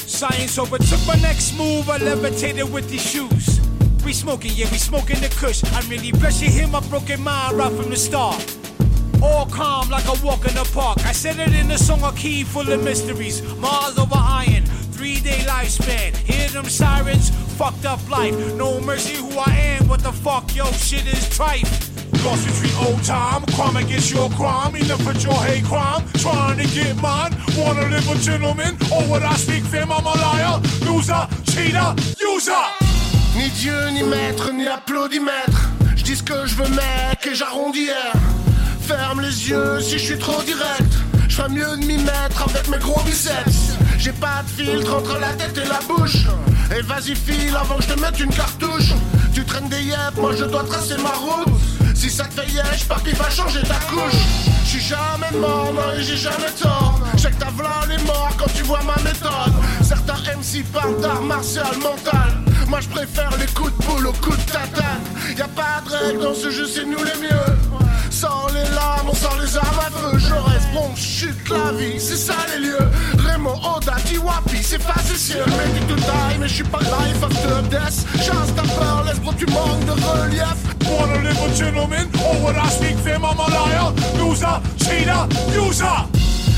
Science overtook my next move, I levitated with these shoes. We smoking, yeah, we smoking the kush. I'm really blessed you hear my broken mind right from the start. All calm like a walk in the park. I said it in a song, a key full of mysteries. Mars over iron, three day lifespan. Hear them sirens, fucked up life. No mercy who I am, what the fuck, yo, shit is tripe. Lost between old time, crime against your crime, enough for your hate crime. Trying to get mine, wanna live a gentleman. Or what I speak, fam, I'm a liar, loser, cheater, user. Ni Dieu, ni maître, ni applaudimètre. Je dis ce que je veux, mec, et j'arrondis hier. Ferme les yeux si je suis trop direct. Je ferais mieux de m'y mettre avec mes gros biceps. J'ai pas de filtre entre la tête et la bouche. Et vas-y, file avant que je te mette une cartouche. Tu traînes des yeux, moi je dois tracer ma route. Si ça te fait yèche, papy va changer ta couche? Je suis jamais mort, non, et j'ai jamais tort. Chaque que v'là les morts quand tu vois ma méthode. Certains MC parlent d'art martial mental. Moi je préfère les coups de boule aux coups de tatane. Y a pas de règle dans ce jeu, c'est nous les mieux. Sans les larmes, on sort les armes à feu. Jaurès, bon, chute la vie, c'est ça les lieux. Raymond, Oda, Tiwapi, c'est facile. Mais du tout die, mais je suis pas life after death. Chasse ta peur, laisse bro, tu manques de relief. Wanna live a gentleman, or what I speak, fam, I'm a liar, loser, cheater, user.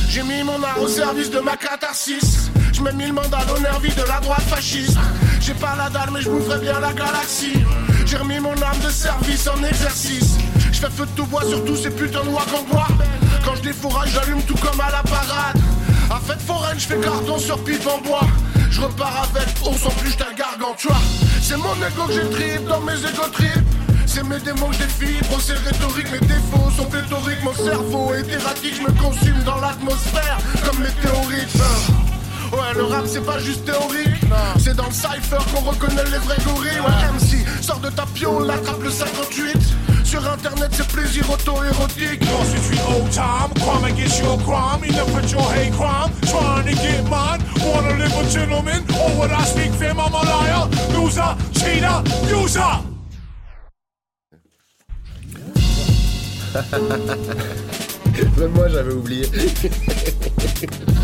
J'ai mis mon art au service de ma catharsis. Je mets mille mandats l'honneur vie de la droite fasciste. J'ai pas la dalle, mais je boufferai bien la galaxie. J'ai remis mon âme de service en exercice. Je fais feu de tout bois sur tous ces putains de qu'on boit. Quand je défouraille, j'allume tout comme à la parade. À fête foraine, je fais carton sur pipe en bois. Je repars avec, on s'en plus, j't'ai gargantua. C'est mon ego que j'ai trip dans mes ego trips. C'est mes démons que Bro, c'est rhétorique, mes défauts sont pléthoriques, mon cerveau est erratique, je me consume dans l'atmosphère comme météorites. Ouais, le rap c'est pas juste théorique, c'est dans le cypher qu'on reconnaît les vrais gorilles. Ouais, MC, sors de ta piole, attrape le 58. Sur internet, c'est plaisir auto-érotique. Lost between old time, crime against your crime, enough for your hate crime. Trying to get mine, wanna live a gentleman, or what I speak, fam, I'm a liar, loser, cheater, user. Même moi j'avais oublié.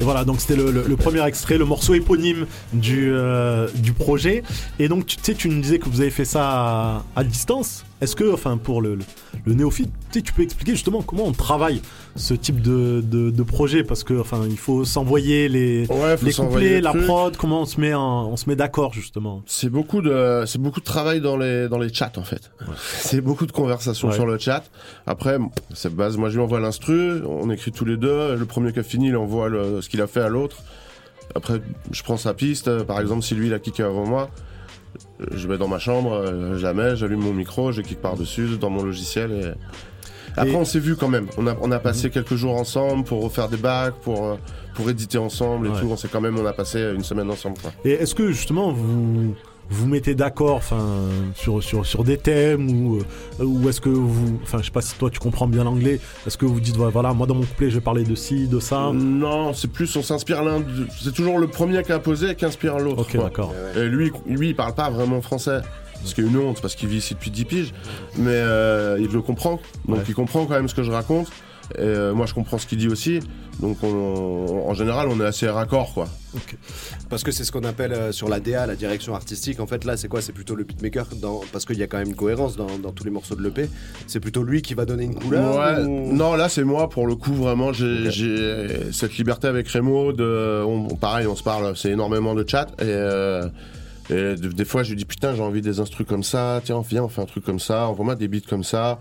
Voilà, donc c'était le, premier extrait, le morceau éponyme du, euh, projet. Et donc, tu sais, tu nous disais que vous avez fait ça à distance. Est-ce que, enfin, pour le, le, le néophyte, tu peux expliquer justement comment on travaille ce type de, de, de projet? Parce que, enfin, il faut s'envoyer les, Ouais, faut les couplets, la prod, comment on se met, en- on se met d'accord justement. C'est beaucoup de c'est beaucoup de travail dans les dans les chats en fait. C'est beaucoup de conversations Ouais. sur le chat. Après c'est base moi je lui envoie l'instru, on écrit tous les deux, le premier qui a fini il envoie le- ce qu'il a fait à l'autre. Après je prends sa piste, par exemple si lui il a kické avant moi, je vais dans ma chambre, euh, mets, j'allume mon micro, je kick par-dessus dans mon logiciel et après Et- on s'est vu quand même. On a on a passé quelques jours ensemble pour refaire des bacs, pour euh, pour éditer ensemble et Ouais. tout. On s'est quand même on a passé une semaine ensemble quoi. Et est-ce que justement vous vous mettez d'accord enfin sur, sur, sur des thèmes ou, euh, ou est-ce que vous enfin je sais pas si toi tu comprends bien l'anglais est-ce que vous dites voilà moi dans mon couplet je vais parler de ci de ça Non, c'est plus on s'inspire l'un. de- C'est toujours le premier qui a posé qui inspire l'autre. Ok, d'accord. Et lui, lui, il parle pas vraiment français. Ce qui est une honte parce qu'il vit ici depuis 10 piges. Mais euh, il le comprend. Donc Ouais. il comprend quand même ce que je raconte. Et euh, moi je comprends ce qu'il dit aussi. Donc on- en général on est assez raccord quoi. Parce que c'est ce qu'on appelle euh, sur la DA, la direction artistique. En fait, là, c'est quoi? C'est plutôt le beatmaker, dans... parce qu'il y a quand même une cohérence dans, dans tous les morceaux de l'EP. C'est plutôt lui qui va donner une couleur Ouais, ou- non, là c'est moi pour le coup vraiment. J'ai cette liberté avec Rémo. De, on- pareil, on se parle. C'est énormément de chat et, euh, et de- des fois je lui dis putain j'ai envie des instrus comme ça. Tiens viens on fait un truc comme ça. Envoie-moi des beats comme ça.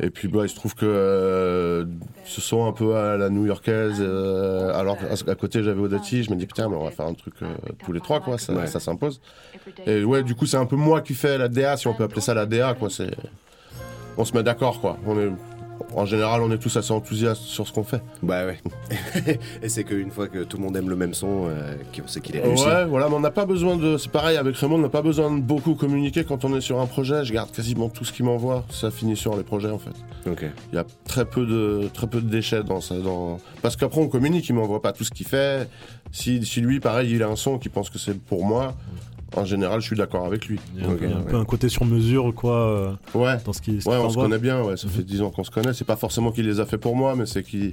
Et puis bah il se trouve que euh, ce son un peu à la New-Yorkaise. euh, alors à, à côté j'avais Odati. Je me dis putain mais on va faire un truc euh, tous les trois quoi. Ça, Ouais. ça s'impose. Et ouais du coup c'est un peu moi qui fais la DA si on peut appeler ça la DA quoi. C'est on se met d'accord quoi. On est en général, on est tous assez enthousiastes sur ce qu'on fait. Bah ouais. Et c'est qu'une fois que tout le monde aime le même son, euh, sait qu'il est réussi. Ouais, voilà, mais on n'a pas besoin de. C'est pareil avec Raymond, on n'a pas besoin de beaucoup communiquer quand on est sur un projet. Je garde quasiment tout ce qu'il m'envoie. Ça finit sur les projets en fait. Ok. Il y a très peu de très peu de déchets dans ça. Dans... Parce qu'après on communique, il m'envoie pas tout ce qu'il fait. Si, si lui, pareil, il a un son qui pense que c'est pour moi. En général, je suis d'accord avec lui. Il y a un, peu un côté sur mesure, quoi. euh, Ouais. Dans ce qui, ce Ouais, qu'il on se connaît bien, ouais, ça fait 10 ans qu'on se connaît. C'est pas forcément qu'il les a fait pour moi, mais c'est qu'une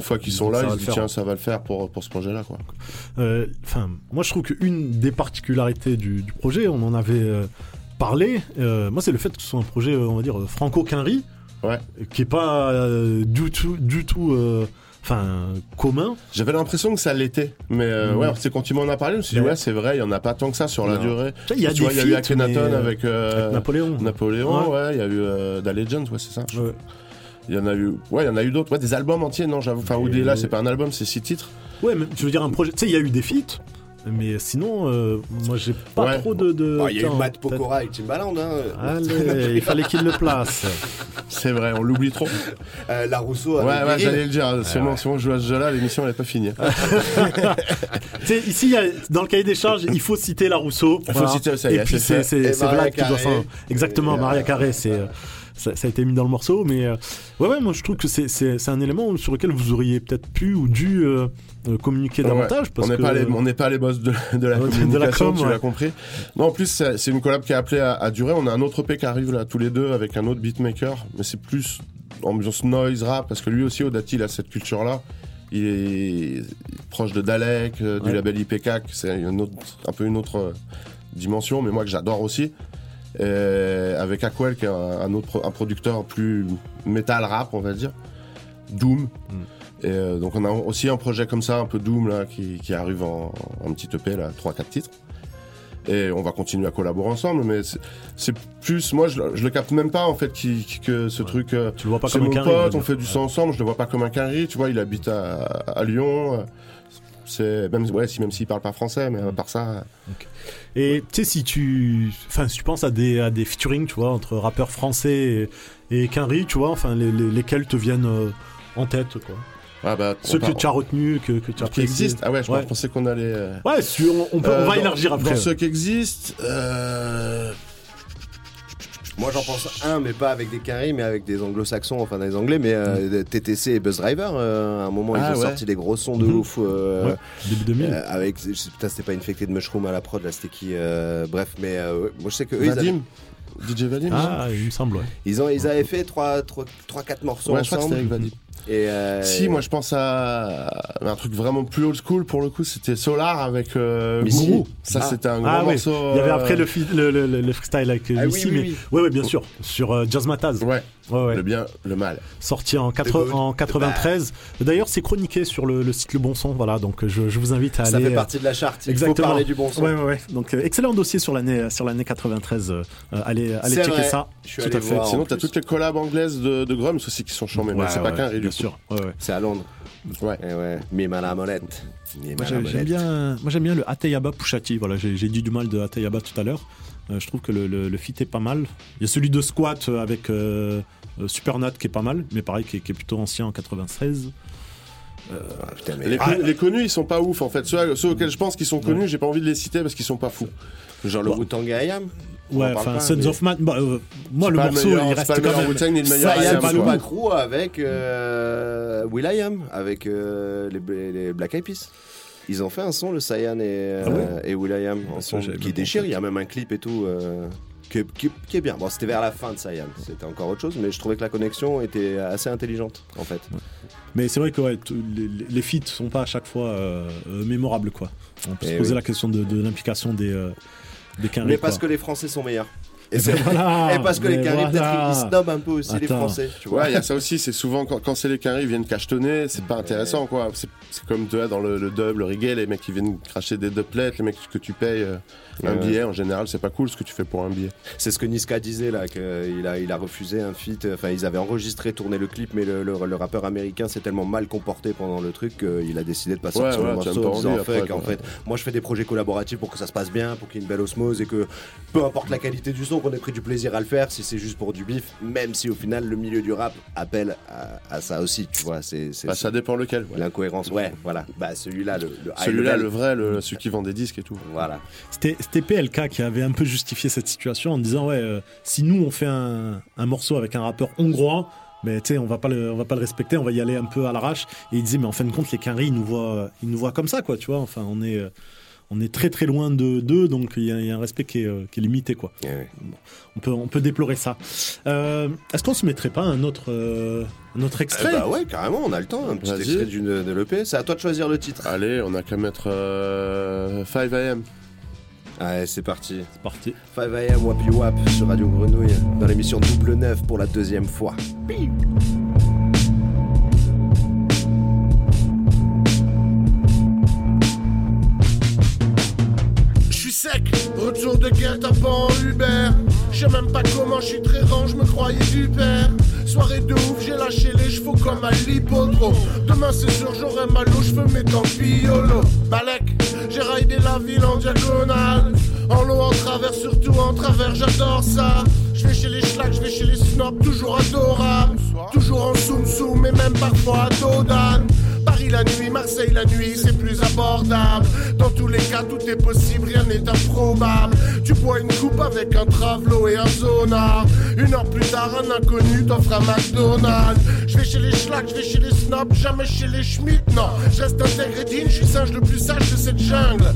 fois qu'ils Ils sont là, ils se disent tiens, ça va le faire pour, pour ce projet-là. Quoi. Euh, moi je trouve qu'une des particularités du, du projet, on en avait euh, parlé, euh, moi c'est le fait que ce soit un projet, euh, on va dire, euh, franco-quinri, qui est pas euh, du tout, du tout, euh, enfin, commun. J'avais l'impression que ça l'était, mais euh, Mhm. ouais, c'est quand il m'en a parlé, je me suis dit, Ouais. ouais, c'est vrai, il y en a pas tant que ça sur la durée. Tu il y a Tu vois, des y a eu Akhenaton euh, avec, euh, avec Napoléon. Napoléon, Ouais. ouais, il y a eu euh, Legend, ouais, c'est ça. crois. Il y en a eu, ouais, il y en a eu d'autres, ouais, des albums entiers, non, j'avoue. Enfin, Et- Oudé, là, c'est pas un album, c'est six titres. Ouais, mais je veux dire un projet. Tu sais, il y a eu des feats, mais sinon, euh, moi j'ai pas Ouais. trop de. de Bah, Il y a eu Matt Pokora avec Timbaland. Hein. Allez, il fallait qu'il le place. C'est vrai, on l'oublie trop. Euh, la Rousseau Ouais, ouais, j'allais le dire. Sûrement, ouais. si on joue à ce jeu-là, l'émission, elle est pas finie. Ici, y a- dans le cahier des charges, il faut citer la Rousseau. Il faut citer, ça y Et est, puis c'est fait. c'est Et c'est c'est Maria Vlad qui doit. Exactement, Et, Maria euh, Carré, c'est. Ça, ça a été mis dans le morceau, mais euh, ouais, ouais, moi je trouve que c'est- un élément sur lequel vous auriez peut-être pu ou dû euh, euh, communiquer Ouais, davantage. Parce on n'est que... pas les, pas boss de, de la De la communication, com, tu ouais. l'as compris. Non, en plus, c'est une collab qui est appelée à, à durer. On a un autre EP qui arrive là tous les deux avec un autre beatmaker, mais c'est plus ambiance noise rap parce que lui aussi, Odati, il a cette culture-là. Il est proche de Dalek, du Ouais. label IPK, c'est un peu une autre dimension, mais moi que j'adore aussi. Et avec Aquel, qui est un, un autre un producteur plus metal rap, on va dire. Doom. Et euh, donc on a aussi un projet comme ça, un peu Doom, là, qui, qui arrive en, en petit EP, là, 3-4 titres. Et on va continuer à collaborer ensemble, mais c'est- plus, moi je, le- je le capte même pas en fait qui, qui- que ce truc. euh, Tu le vois pas comme un mon on va pote, on dire. fait du son ensemble, je le vois pas comme un quinri, tu vois, il habite à, à Lyon. Euh, même ouais, si même s'il parle pas français, mais à part ça. Et tu sais, si tu, enfin, si tu penses à des, à des featuring, tu vois, entre rappeurs français et, et Quinry, tu vois, enfin, les, les- lesquels te viennent euh, en tête, quoi. Ah bah, Ceux que tu as retenus, que, que tu as qui existent. Ah ouais, je pensais qu'on allait. euh, Ouais, si on, on peut, on euh, va dans- élargir après. Dans ceux qui existent, euh, Moi j'en pense un, mais pas avec des Quinry, mais avec des anglo-saxons, enfin des anglais, mais euh, TTC et Buzz Driver. euh, à un moment, ils Ah ont ouais. sorti des gros sons de Mhm. ouf. euh, Ouais, début 2000. euh, avec, putain, c'était pas Infected Mushroom à la prod, là, c'était qui euh, Bref, mais euh, moi je sais que eux, ils avaient- Vadim, DJ Vadim. Ah, il me semble, ouais. Ils, ont, ils avaient fait 3-4 morceaux Ouais, je crois que ensemble. c'était avec Vadim. Et euh, Si, moi je pense à un truc vraiment plus old school pour le coup, c'était Solar avec euh. Ça Ah. c'était un gros Ah oui, morceau. il y avait euh, après le, fi- le, le, le- le freestyle avec Ah oui, Missy, oui, mais oui. ouais, ouais, bien sûr, sur euh, Jazz Mataz. Ouais. Ouais, ouais. Le bien, le mal. Sorti en, The 80 good, en the 93. D'ailleurs, c'est chroniqué sur le, le site Le Bon Son. Voilà, donc je, je vous invite à ça aller. fait euh, partie de la charte. Il Exactement. faut parler du bon son. Ouais, ouais, ouais. Donc, euh, excellent dossier sur l'année sur l'année 93. euh, euh, allez allez checker vrai. ça. Je suis Tout allé à fait. voir. Sinon, t'as plus. toutes les collabs anglaises de, de Grums aussi qui sont chambées, mais Ouais, c'est pas qu'un bien du coup. sûr. Ouais, ouais. C'est à Londres. Ouais. Et ouais. Mime à la molette. Moi j'aime bien, moi j'aime bien le Ateyaba Pushati. Voilà, j'ai dit du mal de Ateyaba tout à l'heure. Euh, je trouve que le, le, le fit est pas mal. Il y a celui de Squat euh, avec euh, Supernat qui est pas mal, mais pareil qui est, qui est plutôt ancien en 96. Ah, putain, mais- Les, Ah, les connus, ils sont pas ouf en fait. Ceux, ceux auxquels je pense qu'ils sont connus, j'ai pas envie de les citer parce qu'ils sont pas fous. Genre le Wu-Tang et IAM Ouais, enfin pas, Sons mais- of Man. bah, euh, moi C'est le pas le morceau meilleur- il c'est reste pas quand même. Wu-Tang ni le meilleur pas avec euh, Will.i.am, avec euh, les, les Black Eyed Peas. Ils ont fait un son, le Cyan et, euh, Ah ouais et Will.i.am, un son qui pas déchire. Il y a même un clip et tout euh, qui, qui- qui est bien. Bon, c'était vers la fin de Cyan, c'était encore autre chose, mais je trouvais que la connexion était assez intelligente en fait. Mais c'est vrai que ouais, les, les- feats sont pas à chaque fois euh, euh, mémorables quoi. On peut se Eh poser oui. la question de, de l'implication des euh, Mais parce quoi. que les Français sont meilleurs. Et Et, c'est- voilà, et parce que les Carrés, peut-être voilà. ils snobent un peu aussi les. Français, tu vois. Ouais, il y a ça aussi, c'est souvent quand, quand c'est les carrés, ils viennent cachetonner, c'est pas intéressant quoi. C'est comme tu vois, dans le, le dub, le reggae, les mecs qui viennent cracher des doublets, les mecs que tu payes euh, un Ouais. billet, en général, c'est pas cool ce que tu fais pour un billet. C'est ce que Niska disait là, qu'il a, il a refusé un feat. Enfin, ils avaient enregistré, tourné le clip, mais le, le- le rappeur américain s'est tellement mal comporté pendant le truc qu'il a décidé de pas Ouais, sortir le ouais, t'as morceau pas en disant en fait, moi je fais des projets collaboratifs pour que ça se passe bien, pour qu'il y ait une belle osmose et que peu importe la qualité du son, qu'on ait pris du plaisir à le faire si c'est juste pour du bif, même si au final le milieu du rap appelle à, à ça aussi, tu vois. C'est, c'est- Bah, ça dépend lequel. ouais. L'incohérence, ouais, voilà. Bah, celui-là, le, le Celui-là, le vrai, le, celui qui vend des disques et tout. Voilà. C'était c'était PLK qui avait un peu justifié cette situation en disant ouais, euh, si nous on fait un, un morceau avec un rappeur hongrois, mais tu sais, on va pas le, on va pas le respecter, on va y aller un peu à l'arrache. Et il disait mais en fin de compte les Quinry ils nous voient, ils nous voient comme ça quoi, tu vois. Enfin on est, euh, on est très très loin de d'eux, donc il y, a- il y a un respect qui est, euh, qui est limité quoi. Bon, on peut, on peut déplorer ça. Euh, Est-ce qu'on se mettrait pas un autre, euh, un autre extrait? Eh bah ouais, carrément, on a le temps. Un petit extrait d'une de l'EP. C'est à toi de choisir le titre. Allez, on a qu'à mettre euh, 5 AM. Allez, c'est parti. C'est parti. 5am Wapi Wap sur Radio Grenouille dans l'émission Double Neuf pour la deuxième fois. Je suis sec, retour de guerre tapant en Uber. Je sais même pas comment je suis très rang, je me croyais du père. Soirée de ouf, j'ai lâché les chevaux comme à l'hippodrome. Demain c'est sûr, j'aurai mal aux cheveux, mais tant pis. Balek, j'ai raidé la ville en diagonale. En lot, en travers, surtout en travers, j'adore ça. Je vais chez les schlags, je vais chez les snobs, toujours adorable. Toujours en soum soum, et même parfois à Dodan. La nuit, Marseille la nuit, c'est plus abordable. Dans tous les cas, tout est possible, rien n'est improbable. Tu bois une coupe avec un travelo et un sonar. Une heure plus tard, un inconnu t'offre un McDonald's. Je vais chez les schlags, je vais chez les snobs, jamais chez les schmitt. Non, je reste digne, je suis singe le plus sage de cette jungle.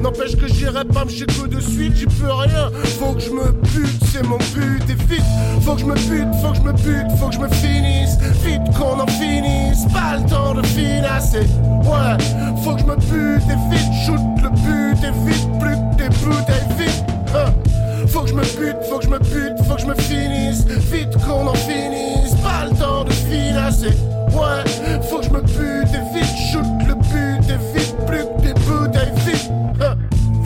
N'empêche que j'irai pas me chez de suite, j'y peux rien. Faut que je me bute, c'est mon but, et vite. Faut que je me bute, faut que je me bute, faut que je me finisse. Vite qu'on en finisse, pas le temps de finasser. Ouais, faut que je me bute, et vite, shoot le but, et vite, plus que des bouteilles, vite. Hein. Faut que je me bute, faut que je me bute, faut que je me finisse. Vite qu'on en finisse, pas le temps de finasser. Ouais, faut que je me bute, et vite, shoot le but, et vite, plus que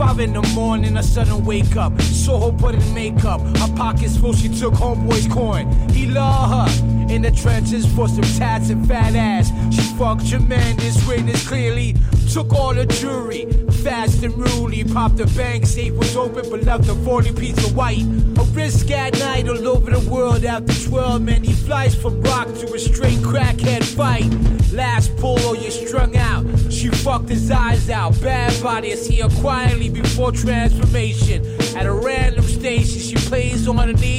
Five in the morning, a sudden wake up. Saw her put in makeup. Her pockets full, she took homeboy's coin. He loved her. In the trenches for some tats and fat ass. She fucked tremendous witness clearly. Took all the jewelry. Fast and ruly. Popped the bank, safe was open, but left a 40 piece of white. A risk at night all over the world after 12 man. He flies from rock to a straight crackhead fight. Last pull, oh, you strung out. She fucked his eyes out. Bad body, I see her quietly before transformation. At a random station, she plays on knees,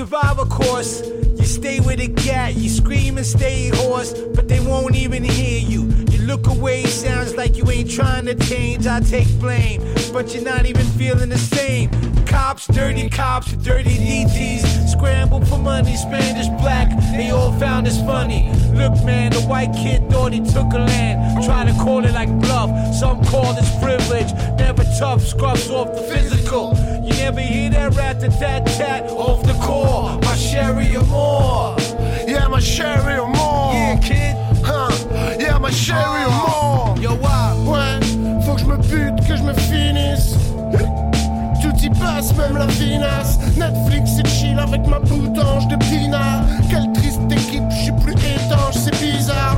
A course. You stay with a gat, you scream and stay hoarse, but they won't even hear you. You look away, sounds like you ain't trying to change. I take blame, but you're not even feeling the same. Cops, dirty cops, dirty DTs, scramble for money, Spanish, black, they all found us funny. Look, man, the white kid thought he took a land, try to call it like bluff. Some call this privilege, never tough, scrubs off the physical. You never hear that rat to tat tat off the core. My sherry or more. Yeah, my sherry or more. Yeah, kid. Huh. Yeah, my sherry or more. Yo, wow. Ouais, faut que je me bute, que je me finisse. Tout y passe, même la finasse. Netflix c'est chill avec ma boutange de pinard. Quelle triste équipe, je suis plus étanche, c'est bizarre.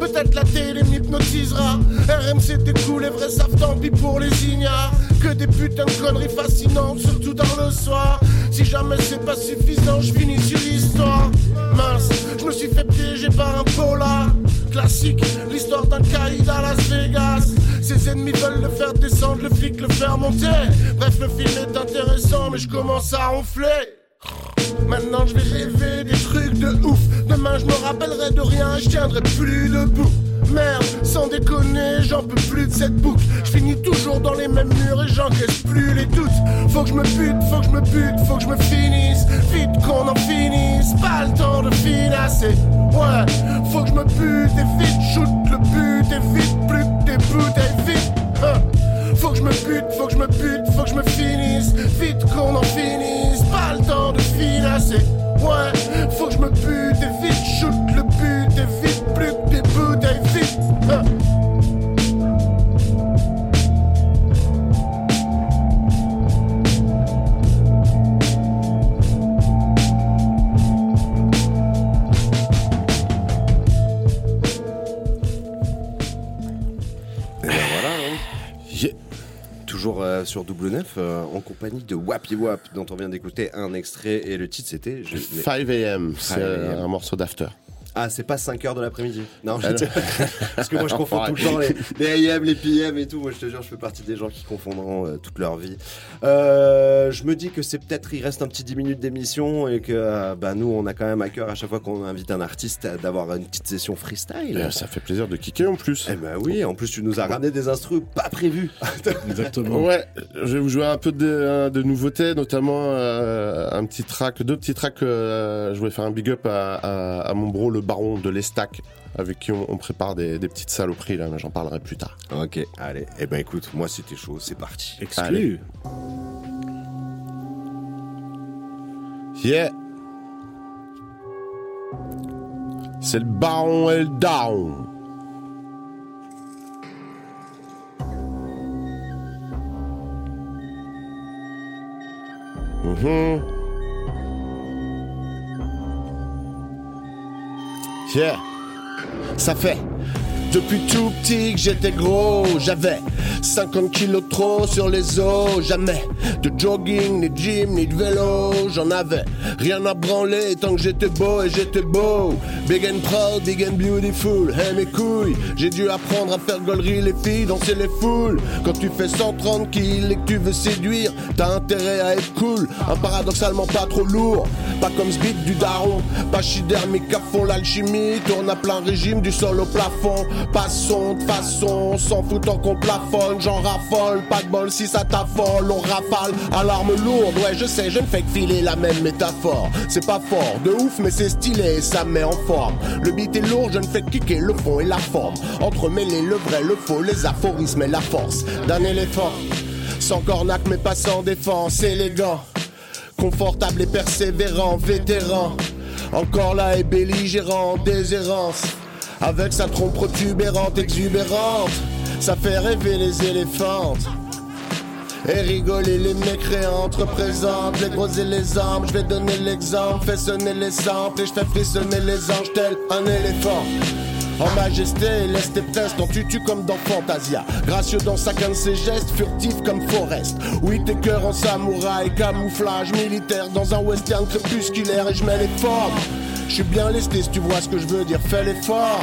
Peut-être la télé m'hypnotisera. RMC découle, les vrais savent tant pis pour les ignares. Que des putains de conneries fascinantes, surtout dans le soir. Si jamais c'est pas suffisant, je finis sur l'histoire. Mince, je me suis fait piéger par un polar. Classique, l'histoire d'un caïd à Las Vegas. Ses ennemis veulent le faire descendre, le flic le faire monter. Bref, le film est intéressant, mais je commence à ronfler. Maintenant je vais rêver des trucs de ouf. Demain je me rappellerai de rien, je tiendrai plus debout. Merde, sans déconner, j'en peux plus de cette boucle. Je finis toujours dans les mêmes murs et j'encaisse plus les doutes. Faut que je me bute, faut que je me bute, faut que je me finisse. Vite qu'on en finisse, pas le temps de finasser. Ouais, faut que je me bute et vite shoot le but et vite plus que des bouteilles vite. Faut que je me bute, faut que je me bute, faut que je me finisse. Vite qu'on en finisse, pas le temps de finasser. Sur Double Neuf euh, en compagnie de Wappy Wap dont on vient d'écouter un extrait et le titre c'était je- 5 AM, c'est 5 AM. un morceau d'after. Ah, c'est pas 5 heures de l'après-midi. Non, Ah, je- non. parce que moi je confonds tout le temps les, les AM, les PM et tout. Moi je te jure, je fais partie des gens qui confondront euh, toute leur vie. Euh, je me dis que c'est peut-être, il reste un petit 10 minutes d'émission et que euh, bah, nous on a quand même à cœur à chaque fois qu'on invite un artiste d'avoir une petite session freestyle. Euh, ça fait plaisir de kicker en plus. Eh ben oui, en plus tu nous as ramené des instrus pas prévus. Exactement. Ouais, je vais vous jouer un peu de, de nouveautés, notamment euh, un petit track, deux petits tracks. euh, je voulais faire un big up à, à- à mon bro, le baron de l'Estac, avec qui on, on prépare des, des petites saloperies là, mais j'en parlerai plus tard. Ok, allez. Eh ben écoute, moi c'était chaud, c'est parti. Allez. Yeah. C'est le baron et le daron. Mhm. Yeah. Ça fait depuis tout petit que j'étais gros, j'avais 50 kilos trop sur les os, jamais de jogging, ni de gym, ni de vélo, j'en avais rien à branler tant que j'étais beau et j'étais beau, big and proud, big and beautiful, hey mes couilles, j'ai dû apprendre à faire gollerie les filles, danser les foules, quand tu fais 130 kills et que tu veux séduire, t'as intérêt à être cool, un paradoxalement pas trop lourd, pas comme ce du daron, pachydermique à fond l'alchimie, tourne à plein régime du sol au plafond, passons de façon, on s'en fout tant qu'on plafonne, j'en raffole, pas de bol si ça t'affole, on rafale, alarme lourde, ouais je sais, je ne fais que filer la même métaphore, c'est pas fort, de ouf mais c'est stylé, ça met en forme, le beat est lourd, je ne fais que kicker le fond et la forme, entremêler le vrai, le faux, les aphorismes et la force. D'un éléphant, sans cornac mais pas sans défense, élégant, confortable et persévérant, vétéran. Encore là et belligérant, déshérence. Avec sa trompe protubérante, exubérante. Ça fait rêver les éléphantes. Et rigoler les mécréantes représentent les gros et les âmes. Je vais donner l'exemple, fais sonner les samples et je fais frissonner les anges tel un éléphant. En majesté, laisse tes prestes en tutu comme dans Fantasia. Gracieux dans chacun de ses gestes, furtif comme Forest. Oui, tes cœurs en samouraï, camouflage militaire dans un western crépusculaire et je mets les formes. Je suis bien lesté si tu vois ce que je veux dire, fais l'effort.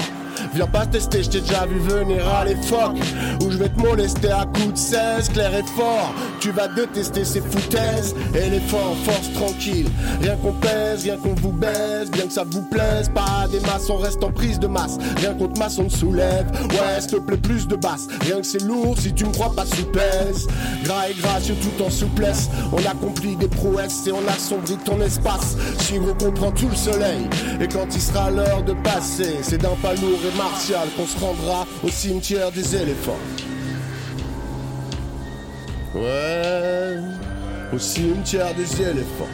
Viens pas tester, je t'ai déjà vu venir à l'époque Où je vais te molester à coups de 16, clair et fort. Tu vas détester ces foutaises Éléphant, force tranquille. Rien qu'on pèse, rien qu'on vous baise Bien que ça vous plaise, pas des masses On reste en prise de masse, rien contre masse on te soulève. Ouais, s'il te plaît plus de basse. Rien que c'est lourd si tu me crois pas sous pèse Gras et gracieux tout en souplesse. On accomplit des prouesses et on assombrit ton espace. Suivre comprend tout le soleil. Et quand il sera l'heure de passer C'est d'un pas lourd et martial qu'on se rendra au cimetière des éléphants. Ouais, au cimetière des éléphants.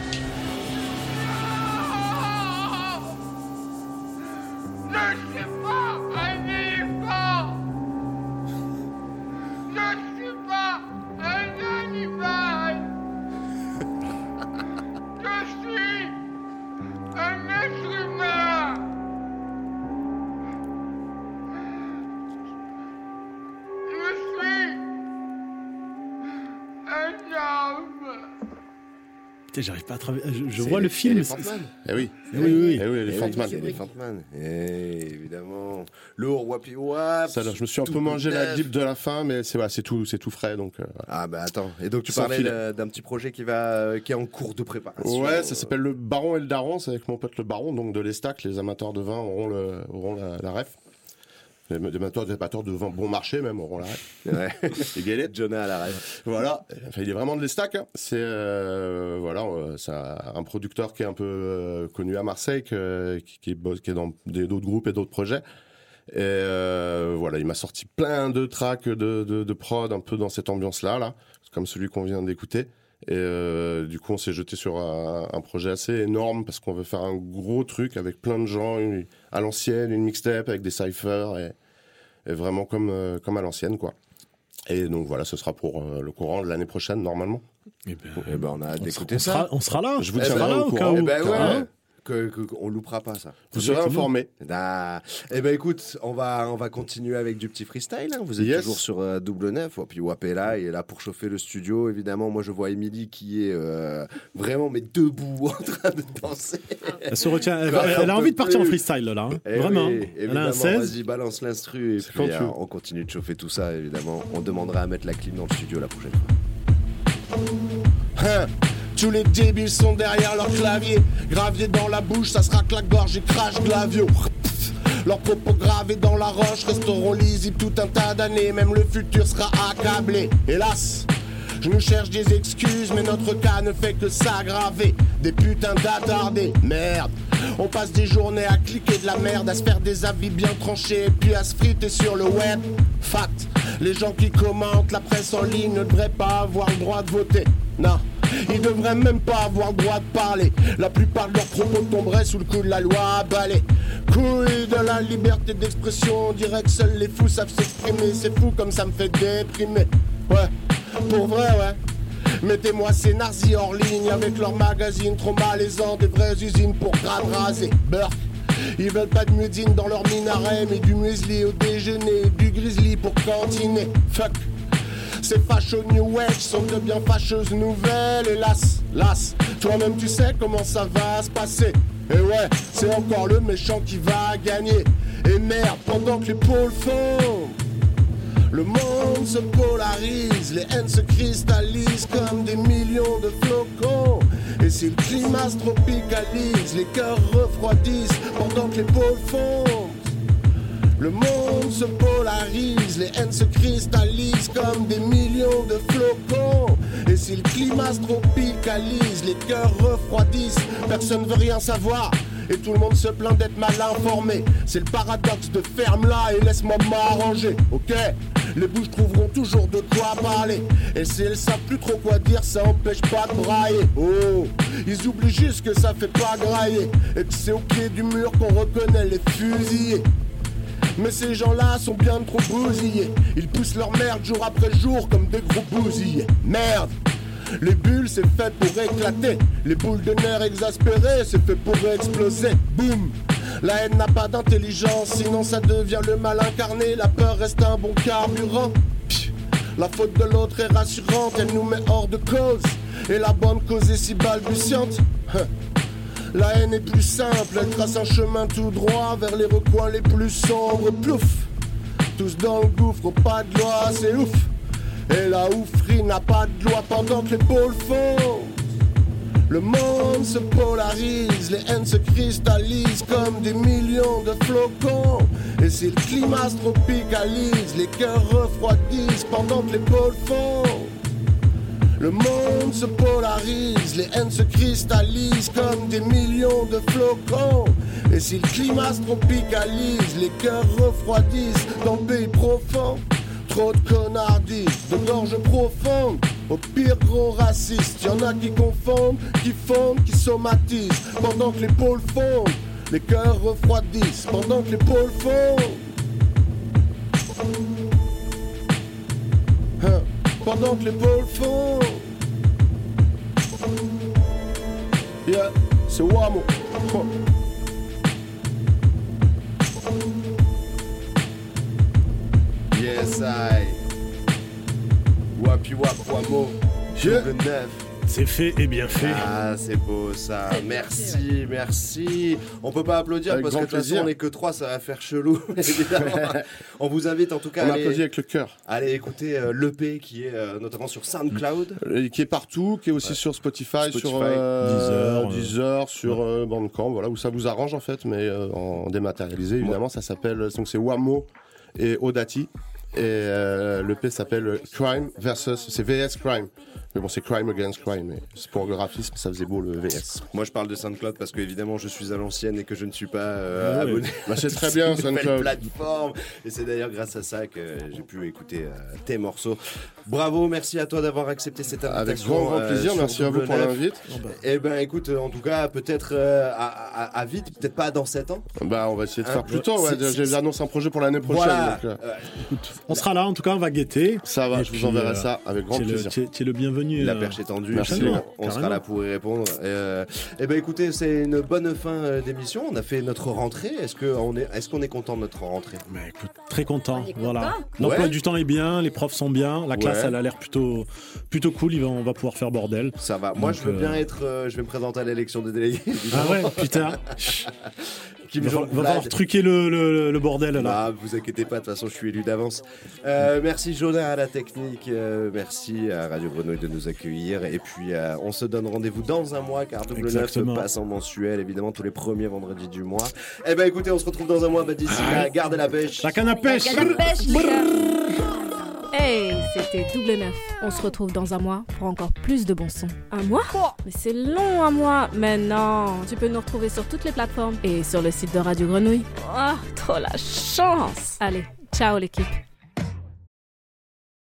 J'arrive pas à travailler. Je, je vois le film. Elephant Man. Eh oui. Eh oui, oui, oui. Eh oui, Elephant Man. Elephant Man. Eh, évidemment. Lourd, wapi wap. Ça, alors, je me suis un peu mangé la dip de la fin, mais c'est voilà, c'est tout, c'est tout frais, donc. euh, Ah bah attends. Et donc tu parlais d'un petit projet qui va, euh, qui est en cours de préparation. Ouais, ça s'appelle le Baron et le Daron. C'est avec mon pote le Baron, donc de l'Estac. Les amateurs de vin auront, le, auront la, la ref. Les amateurs, les amateurs de vin bon marché même auront la ref. Ouais. Jonah à la ref. Voilà. Enfin, il est vraiment de l'Estac. hein. C'est euh, voilà, euh, c'est un un producteur qui est un peu euh, connu à Marseille, que- qui, qui, bosse- qui est dans d'autres groupes et d'autres projets. Et euh, voilà, il m'a sorti plein de tracks de, de, de prod un peu dans cette ambiance-là, là, comme celui qu'on vient d'écouter. Et euh, du coup, on s'est jeté sur un, un projet assez énorme parce qu'on veut faire un gros truc avec plein de gens une- à l'ancienne, une mixtape avec des cyphers et, et vraiment comme, euh, comme à l'ancienne, quoi. Et donc voilà, ce sera pour euh, le courant de l'année prochaine, normalement. Eh ben, Eh ben on a hâte d'écouter on ça. sera, on sera là. Je vous tiendrai là au au cas courant. où. Eh ben ouais. Qu'on loupera pas ça. Vous serez informés. Ah. Eh ben écoute, on va on va continuer avec du petit freestyle. hein. Vous êtes Yes. toujours sur euh, double neuf. Et puis Wap est là, pour chauffer le studio. Évidemment, moi je vois Émilie qui est euh, vraiment mais debout en train de danser. Elle se retient. Elle, a envie de partir en freestyle là. hein. Eh Vraiment. oui, elle a un évidemment, 16. Vas-y, balance l'instru et puis euh, on continue de chauffer tout ça. Évidemment, on demandera à mettre la clim dans le studio la prochaine fois. Hein, Tous les débiles sont derrière leur clavier. Gravier dans la bouche, ça sera que la gorge et crache glavio. Leurs propos gravés dans la roche resteront lisibles tout un tas d'années. Même le futur sera accablé. Hélas, je nous cherche des excuses, mais notre cas ne fait que s'aggraver. Des putains d'attardés, merde. On passe des journées à cliquer de la merde, à se faire des avis bien tranchés, puis à se friter sur le web. Fact, les gens qui commentent la presse en ligne ne devraient pas avoir le droit de voter. Non, ils devraient même pas avoir le droit de parler. La plupart de leurs propos tomberaient sous le coup de la loi à balai. Couille de la liberté d'expression, on dirait que seuls les fous savent s'exprimer. C'est fou comme ça me fait déprimer. Ouais, pour vrai, ouais. Mettez-moi ces nazis hors ligne avec leurs magazines trop malaisants, des vraies usines pour rasé. Burk. Ils veulent pas de mudine dans leur minaret, mais du muesli au déjeuner, du grizzly pour cantiner. Fuck. Ces fachos New Age sont de bien fâcheuses nouvelles, hélas, las. Toi-même tu sais comment ça va se passer. Et ouais, c'est encore le méchant qui va gagner. Et merde, pendant que les pôles font. Le monde se polarise, les haines se cristallisent comme des millions de flocons. Et si le climat se tropicalise, les cœurs refroidissent pendant que les pôles fondent. Le monde se polarise, les haines se cristallisent comme des millions de flocons. Et si le climat se tropicalise, les cœurs refroidissent, personne veut rien savoir. Et tout le monde se plaint d'être mal informé. C'est le paradoxe de ferme-là et laisse-moi m'arranger, ok? Les bouches trouveront toujours de quoi parler. Et si elles savent plus trop quoi dire, ça empêche pas de brailler. Oh, ils oublient juste que ça fait pas grailler. Et que c'est au pied du mur qu'on reconnaît les fusillés. Mais ces gens-là sont bien trop bousillés. Ils poussent leur merde jour après jour comme des gros bousillés. Merde! Les bulles, c'est fait pour éclater. Les boules de nerfs exaspérées, c'est fait pour exploser. Boum! La haine n'a pas d'intelligence, sinon ça devient le mal incarné. La peur reste un bon carburant. La faute de l'autre est rassurante, elle nous met hors de cause. Et la bonne cause est si balbutiante. La haine est plus simple, elle trace un chemin tout droit vers les recoins les plus sombres. Plouf! Tous dans le gouffre, pas de loi, c'est ouf! Et la oufrie n'a pas de loi pendant que les pôles font. Le monde se polarise, les haines se cristallisent comme des millions de flocons. Et si le climat se tropicalise, les cœurs refroidissent pendant que les pôles font. Le monde se polarise, les haines se cristallisent comme des millions de flocons. Et si le climat se tropicalise, les cœurs refroidissent dans le pays profond. Trop de connardises, de gorge profonde. Au pire gros raciste, y en a qui confondent, qui fondent, qui somatisent. Pendant que les pôles fondent, les cœurs refroidissent. Pendant que les pôles fondent. Hein, pendant que les pôles fondent. Yeah, c'est Wamo. Yes, I. Wapi wap wamo. Double neuf. C'est fait et bien fait. Ah, c'est beau ça. Merci, merci. On peut pas applaudir Avec parce que de toute façon, plaisir. on est que trois, ça va faire chelou. évidemment. on vous invite en tout cas On à aller, applaudit avec le cœur. allez écouter euh, l'EP qui est euh, notamment sur SoundCloud. Euh, qui est partout, qui est aussi sur Spotify, Spotify, sur euh, Deezer, euh, Deezer, sur euh, Bandcamp, voilà où ça vous arrange en fait, mais euh, en dématérialisé évidemment. Ça s'appelle donc c'est Wamo et Odati et euh, le P s'appelle Crime versus c'est VS Crime. Mais bon c'est Crime Against Crime. C'est pour le graphisme ça faisait beau le VS. Moi, je parle de SoundCloud parce que évidemment, je suis à l'ancienne et que je ne suis pas euh, Ah ouais. abonné. Bah, c'est très bien, SoundCloud. plateforme. Et c'est d'ailleurs grâce à ça que j'ai pu écouter euh, tes morceaux. Bravo, merci à toi d'avoir accepté cette invitation. Avec grand, grand euh, plaisir, merci à vous pour l'invite. Eh ben, écoute, en tout cas, peut-être euh, à, à- à vite, peut-être pas dans 7 ans. Bah on va essayer de Hein, faire plus tôt. Ouais, J'annonce un projet pour l'année prochaine. Voilà. donc, euh, On sera là, en tout cas, on va guetter. ça va, Et je puis, vous enverrai euh, ça avec grand plaisir. Tu es- tu es le bienvenu. Bienvenue. La euh, perche est tendue, on sera là pour y répondre. Euh, eh ben écoutez, c'est une bonne fin euh, d'émission. On a fait notre rentrée. Est-ce qu'on est, est-ce qu'on est content de notre rentrée? Très content, voilà. L'emploi Ouais. du temps est bien, les profs sont bien, la classe Ouais. elle a l'air plutôt, plutôt cool, on va pouvoir faire bordel. Ça va. Moi, Donc, je veux euh, bien être. euh, je vais me présenter à l'élection des délégués. Ah ouais, putain. Kim va, va falloir truquer le, le- le bordel là. Ah, vous inquiétez pas, de toute façon, je suis élu d'avance. Euh, merci Jonah à la technique, euh, merci à Radio Grenouille de nous accueillir. Et puis, euh, on se donne rendez-vous dans un mois, car Double Neuf Exactement. passe en mensuel, évidemment, tous les premiers vendredis du mois. Eh ben, écoutez, on se retrouve dans un mois. Bah, D'ici là, gardez la pêche. La canne à pêche. Hey, c'était Double Neuf. On se retrouve dans un mois pour encore plus de bons sons. Un mois Mais c'est long un mois. Mais non, tu peux nous retrouver sur toutes les plateformes et sur le site de Radio Grenouille. Ah, trop la chance. Allez, ciao l'équipe.